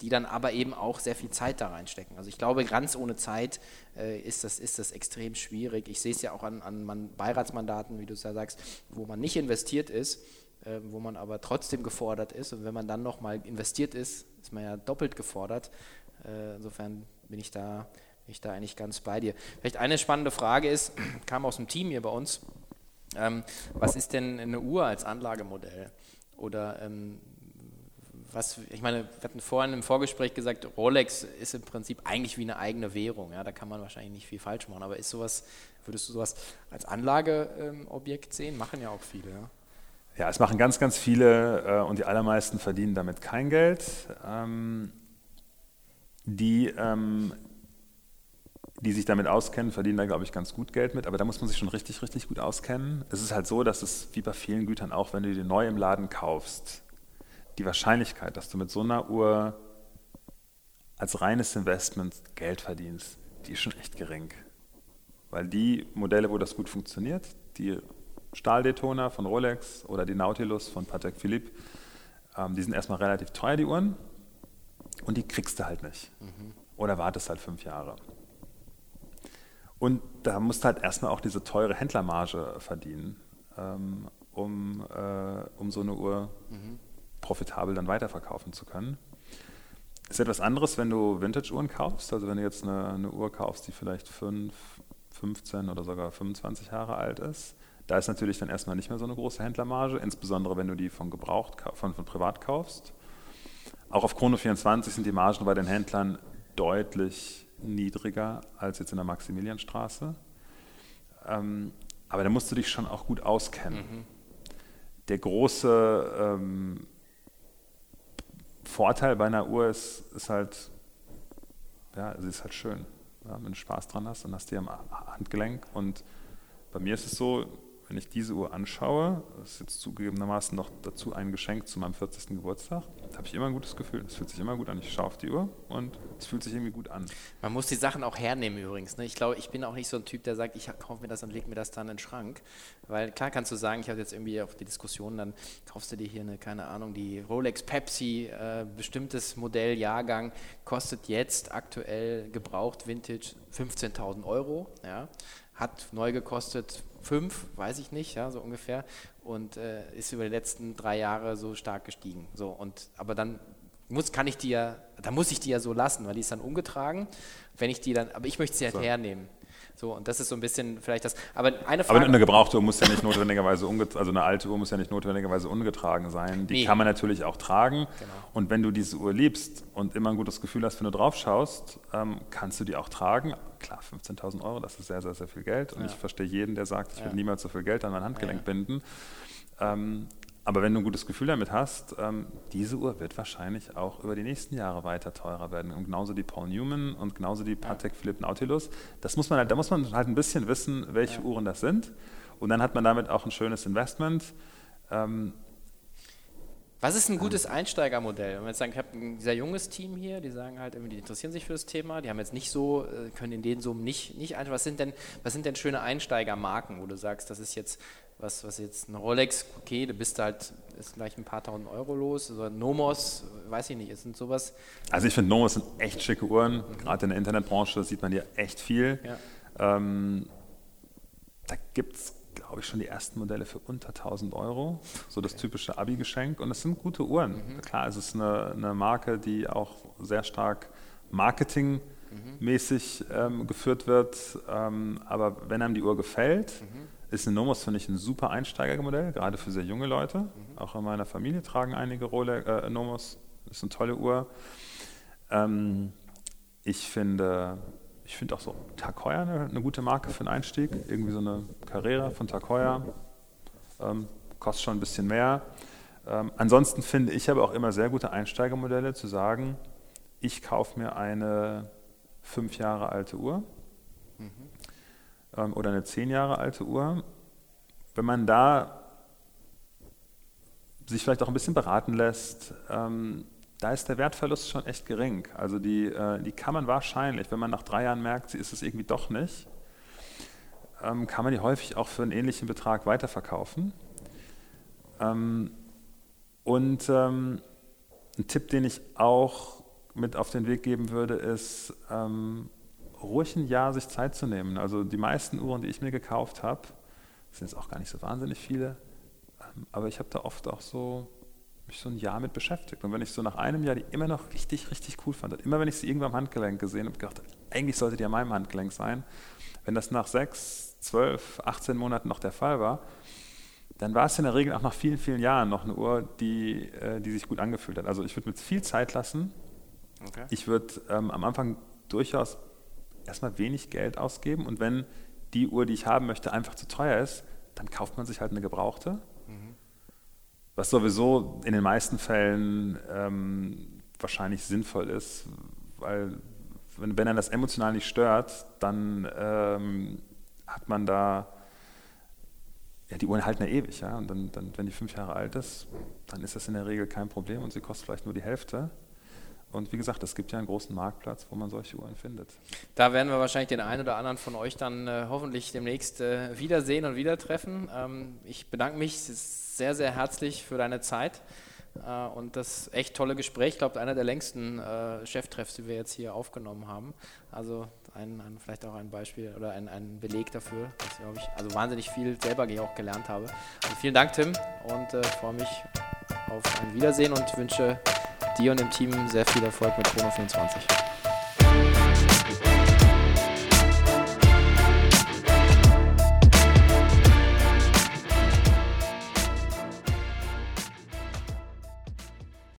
die dann aber eben auch sehr viel Zeit da reinstecken. Also ich glaube, ganz ohne Zeit äh, ist, das, ist das extrem schwierig. Ich sehe es ja auch an, an man Beiratsmandaten, wie du es ja sagst, wo man nicht investiert ist, äh, wo man aber trotzdem gefordert ist. Und wenn man dann nochmal investiert ist, ist man ja doppelt gefordert. Äh, insofern bin ich, da, bin ich da eigentlich ganz bei dir. Vielleicht eine spannende Frage ist, (clears throat) kam aus dem Team hier bei uns, ähm, was ist denn eine Uhr als Anlagemodell? Oder ähm, was, ich meine, wir hatten vorhin im Vorgespräch gesagt, Rolex ist im Prinzip eigentlich wie eine eigene Währung. Ja, da kann man wahrscheinlich nicht viel falsch machen. Aber ist sowas, würdest du sowas als Anlageobjekt ähm, sehen? Machen ja auch viele. Ja? Ja, es machen ganz, ganz viele äh, und die allermeisten verdienen damit kein Geld. Ähm, die, ähm, die sich damit auskennen, verdienen da, glaube ich, ganz gut Geld mit, aber da muss man sich schon richtig, richtig gut auskennen. Es ist halt so, dass es wie bei vielen Gütern auch, wenn du die neu im Laden kaufst, die Wahrscheinlichkeit, dass du mit so einer Uhr als reines Investment Geld verdienst, die ist schon echt gering. Weil die Modelle, wo das gut funktioniert, die Stahldetona von Rolex oder die Nautilus von Patek Philippe, ähm, die sind erstmal relativ teuer, die Uhren. Und die kriegst du halt nicht. Mhm. Oder wartest halt fünf Jahre. Und da musst du halt erstmal auch diese teure Händlermarge verdienen, ähm, um, äh, um so eine Uhr mhm. profitabel dann weiterverkaufen zu können. Ist etwas anderes, wenn du Vintage-Uhren kaufst. Also wenn du jetzt eine, eine Uhr kaufst, die vielleicht 5, 15 oder sogar 25 Jahre alt ist. Da ist natürlich dann erstmal nicht mehr so eine große Händlermarge, insbesondere wenn du die von Gebraucht, von, von privat kaufst. Auch auf Chrono 24 sind die Margen bei den Händlern deutlich niedriger als jetzt in der Maximilianstraße. Ähm, aber da musst du dich schon auch gut auskennen. Mhm. Der große ähm, Vorteil bei einer Uhr ist, ist halt, ja, sie ist halt schön. Ja, wenn du Spaß dran hast, dann hast du die am Handgelenk. Und bei mir ist es so, wenn ich diese Uhr anschaue, das ist jetzt zugegebenermaßen noch dazu ein Geschenk zu meinem 40. Geburtstag, habe ich immer ein gutes Gefühl. Es fühlt sich immer gut an. Ich schaue auf die Uhr und es fühlt sich irgendwie gut an. Man muss die Sachen auch hernehmen übrigens. Ne? Ich glaube, ich bin auch nicht so ein Typ, der sagt, ich kaufe mir das und lege mir das dann in den Schrank. Weil klar kannst du sagen, ich habe jetzt irgendwie auf die Diskussion, dann kaufst du dir hier eine, keine Ahnung, die Rolex Pepsi, äh, bestimmtes Modell, Jahrgang, kostet jetzt aktuell gebraucht Vintage 15.000 Euro. Ja? Hat neu gekostet fünf, weiß ich nicht, ja, so ungefähr, und äh, ist über die letzten drei Jahre so stark gestiegen. So, und, aber dann muss, kann ich die ja, da muss ich die ja so lassen, weil die ist dann umgetragen. Wenn ich die dann, aber ich möchte sie halt so. hernehmen. So, und das ist so ein bisschen vielleicht das. Aber eine Frage. Aber eine gebrauchte Uhr muss ja nicht notwendigerweise, also eine alte Uhr muss ja nicht notwendigerweise ungetragen sein. Die nee. kann man natürlich auch tragen. Genau. Und wenn du diese Uhr liebst und immer ein gutes Gefühl hast, wenn du drauf schaust, ähm, kannst du die auch tragen. Klar, 15.000 Euro, das ist sehr, sehr, sehr viel Geld. Und ja. ich verstehe jeden, der sagt, ich ja. will niemals so viel Geld an mein Handgelenk ja. binden. Ähm, aber wenn du ein gutes Gefühl damit hast, ähm, diese Uhr wird wahrscheinlich auch über die nächsten Jahre weiter teurer werden. Und genauso die Paul Newman und genauso die Patek Philippe Nautilus. Das muss man halt, da muss man halt ein bisschen wissen, welche ja. Uhren das sind. Und dann hat man damit auch ein schönes Investment. Ähm, was ist ein gutes Einsteigermodell? Wenn wir jetzt sagen, ich habe ein sehr junges Team hier, die sagen halt, die interessieren sich für das Thema, die haben jetzt nicht so, äh, können in den Summen nicht, nicht einsteigen. Was sind denn, was sind denn schöne Einsteigermarken, wo du sagst, das ist jetzt was, was jetzt eine Rolex, okay, da bist du halt, ist gleich ein paar tausend Euro los, also Nomos, weiß ich nicht, ist sowas. Also ich finde Nomos sind echt schicke Uhren, mhm. gerade in der Internetbranche sieht man ja echt viel. Ja. Ähm, da gibt es, glaube ich, schon die ersten Modelle für unter 1000 Euro, so das okay. typische Abi-Geschenk und es sind gute Uhren. Mhm. Klar, es ist eine, eine Marke, die auch sehr stark Marketing mäßig ähm, geführt wird. Ähm, aber wenn einem die Uhr gefällt, mhm. Ist eine Nomos, finde ich, ein super Einsteigermodell, gerade für sehr junge Leute. Mhm. Auch in meiner Familie tragen einige Rolex, äh, Nomos. Das ist eine tolle Uhr. Ähm, ich finde, ich finde auch so Tag Heuer eine, eine, gute Marke für einen Einstieg. Irgendwie so eine Carrera von Tag Heuer. Ähm, kostet schon ein bisschen mehr. Ähm, ansonsten finde ich aber auch immer sehr gute Einsteigermodelle zu sagen, ich kaufe mir eine fünf Jahre alte Uhr mhm. Ähm, oder eine zehn Jahre alte Uhr. Wenn man da sich vielleicht auch ein bisschen beraten lässt, ähm, da ist der Wertverlust schon echt gering. Also die, äh, die kann man wahrscheinlich, wenn man nach drei Jahren merkt, sie ist es irgendwie doch nicht, ähm, kann man die häufig auch für einen ähnlichen Betrag weiterverkaufen. Ähm, und ähm, ein Tipp, den ich auch mit auf den Weg geben würde, ist, ähm, ruhig ein Jahr sich Zeit zu nehmen. Also die meisten Uhren, die ich mir gekauft habe, sind jetzt auch gar nicht so wahnsinnig viele, ähm, aber ich habe da oft auch so mich so ein Jahr mit beschäftigt. Und wenn ich so nach einem Jahr die immer noch richtig, richtig cool fand, immer wenn ich sie irgendwann am Handgelenk gesehen habe, gedacht, eigentlich sollte die an meinem Handgelenk sein, wenn das nach sechs, zwölf, 18 Monaten noch der Fall war, dann war es in der Regel auch nach vielen, vielen Jahren noch eine Uhr, die, äh, die sich gut angefühlt hat. Also ich würde mir viel Zeit lassen, Okay. Ich würde ähm, am Anfang durchaus erstmal wenig Geld ausgeben und wenn die Uhr, die ich haben möchte, einfach zu teuer ist, dann kauft man sich halt eine gebrauchte. Mhm. Was sowieso in den meisten Fällen ähm, wahrscheinlich sinnvoll ist, weil wenn, wenn er das emotional nicht stört, dann ähm, hat man da ja, die Uhren halten ja ewig, ja. Und dann, dann, wenn die fünf Jahre alt ist, dann ist das in der Regel kein Problem und sie kostet vielleicht nur die Hälfte. Und wie gesagt, es gibt ja einen großen Marktplatz, wo man solche Uhren findet. Da werden wir wahrscheinlich den einen oder anderen von euch dann äh, hoffentlich demnächst äh, wiedersehen und wieder treffen. Ähm, ich bedanke mich sehr, sehr herzlich für deine Zeit äh, und das echt tolle Gespräch. Ich glaube, einer der längsten äh, Cheftreffs, die wir jetzt hier aufgenommen haben. Also ein, ein, vielleicht auch ein Beispiel oder ein, ein Beleg dafür, dass ich also wahnsinnig viel selber auch gelernt habe. Also vielen Dank, Tim, und äh, freue mich auf ein Wiedersehen und wünsche und dem Team sehr viel Erfolg mit Chrono 24.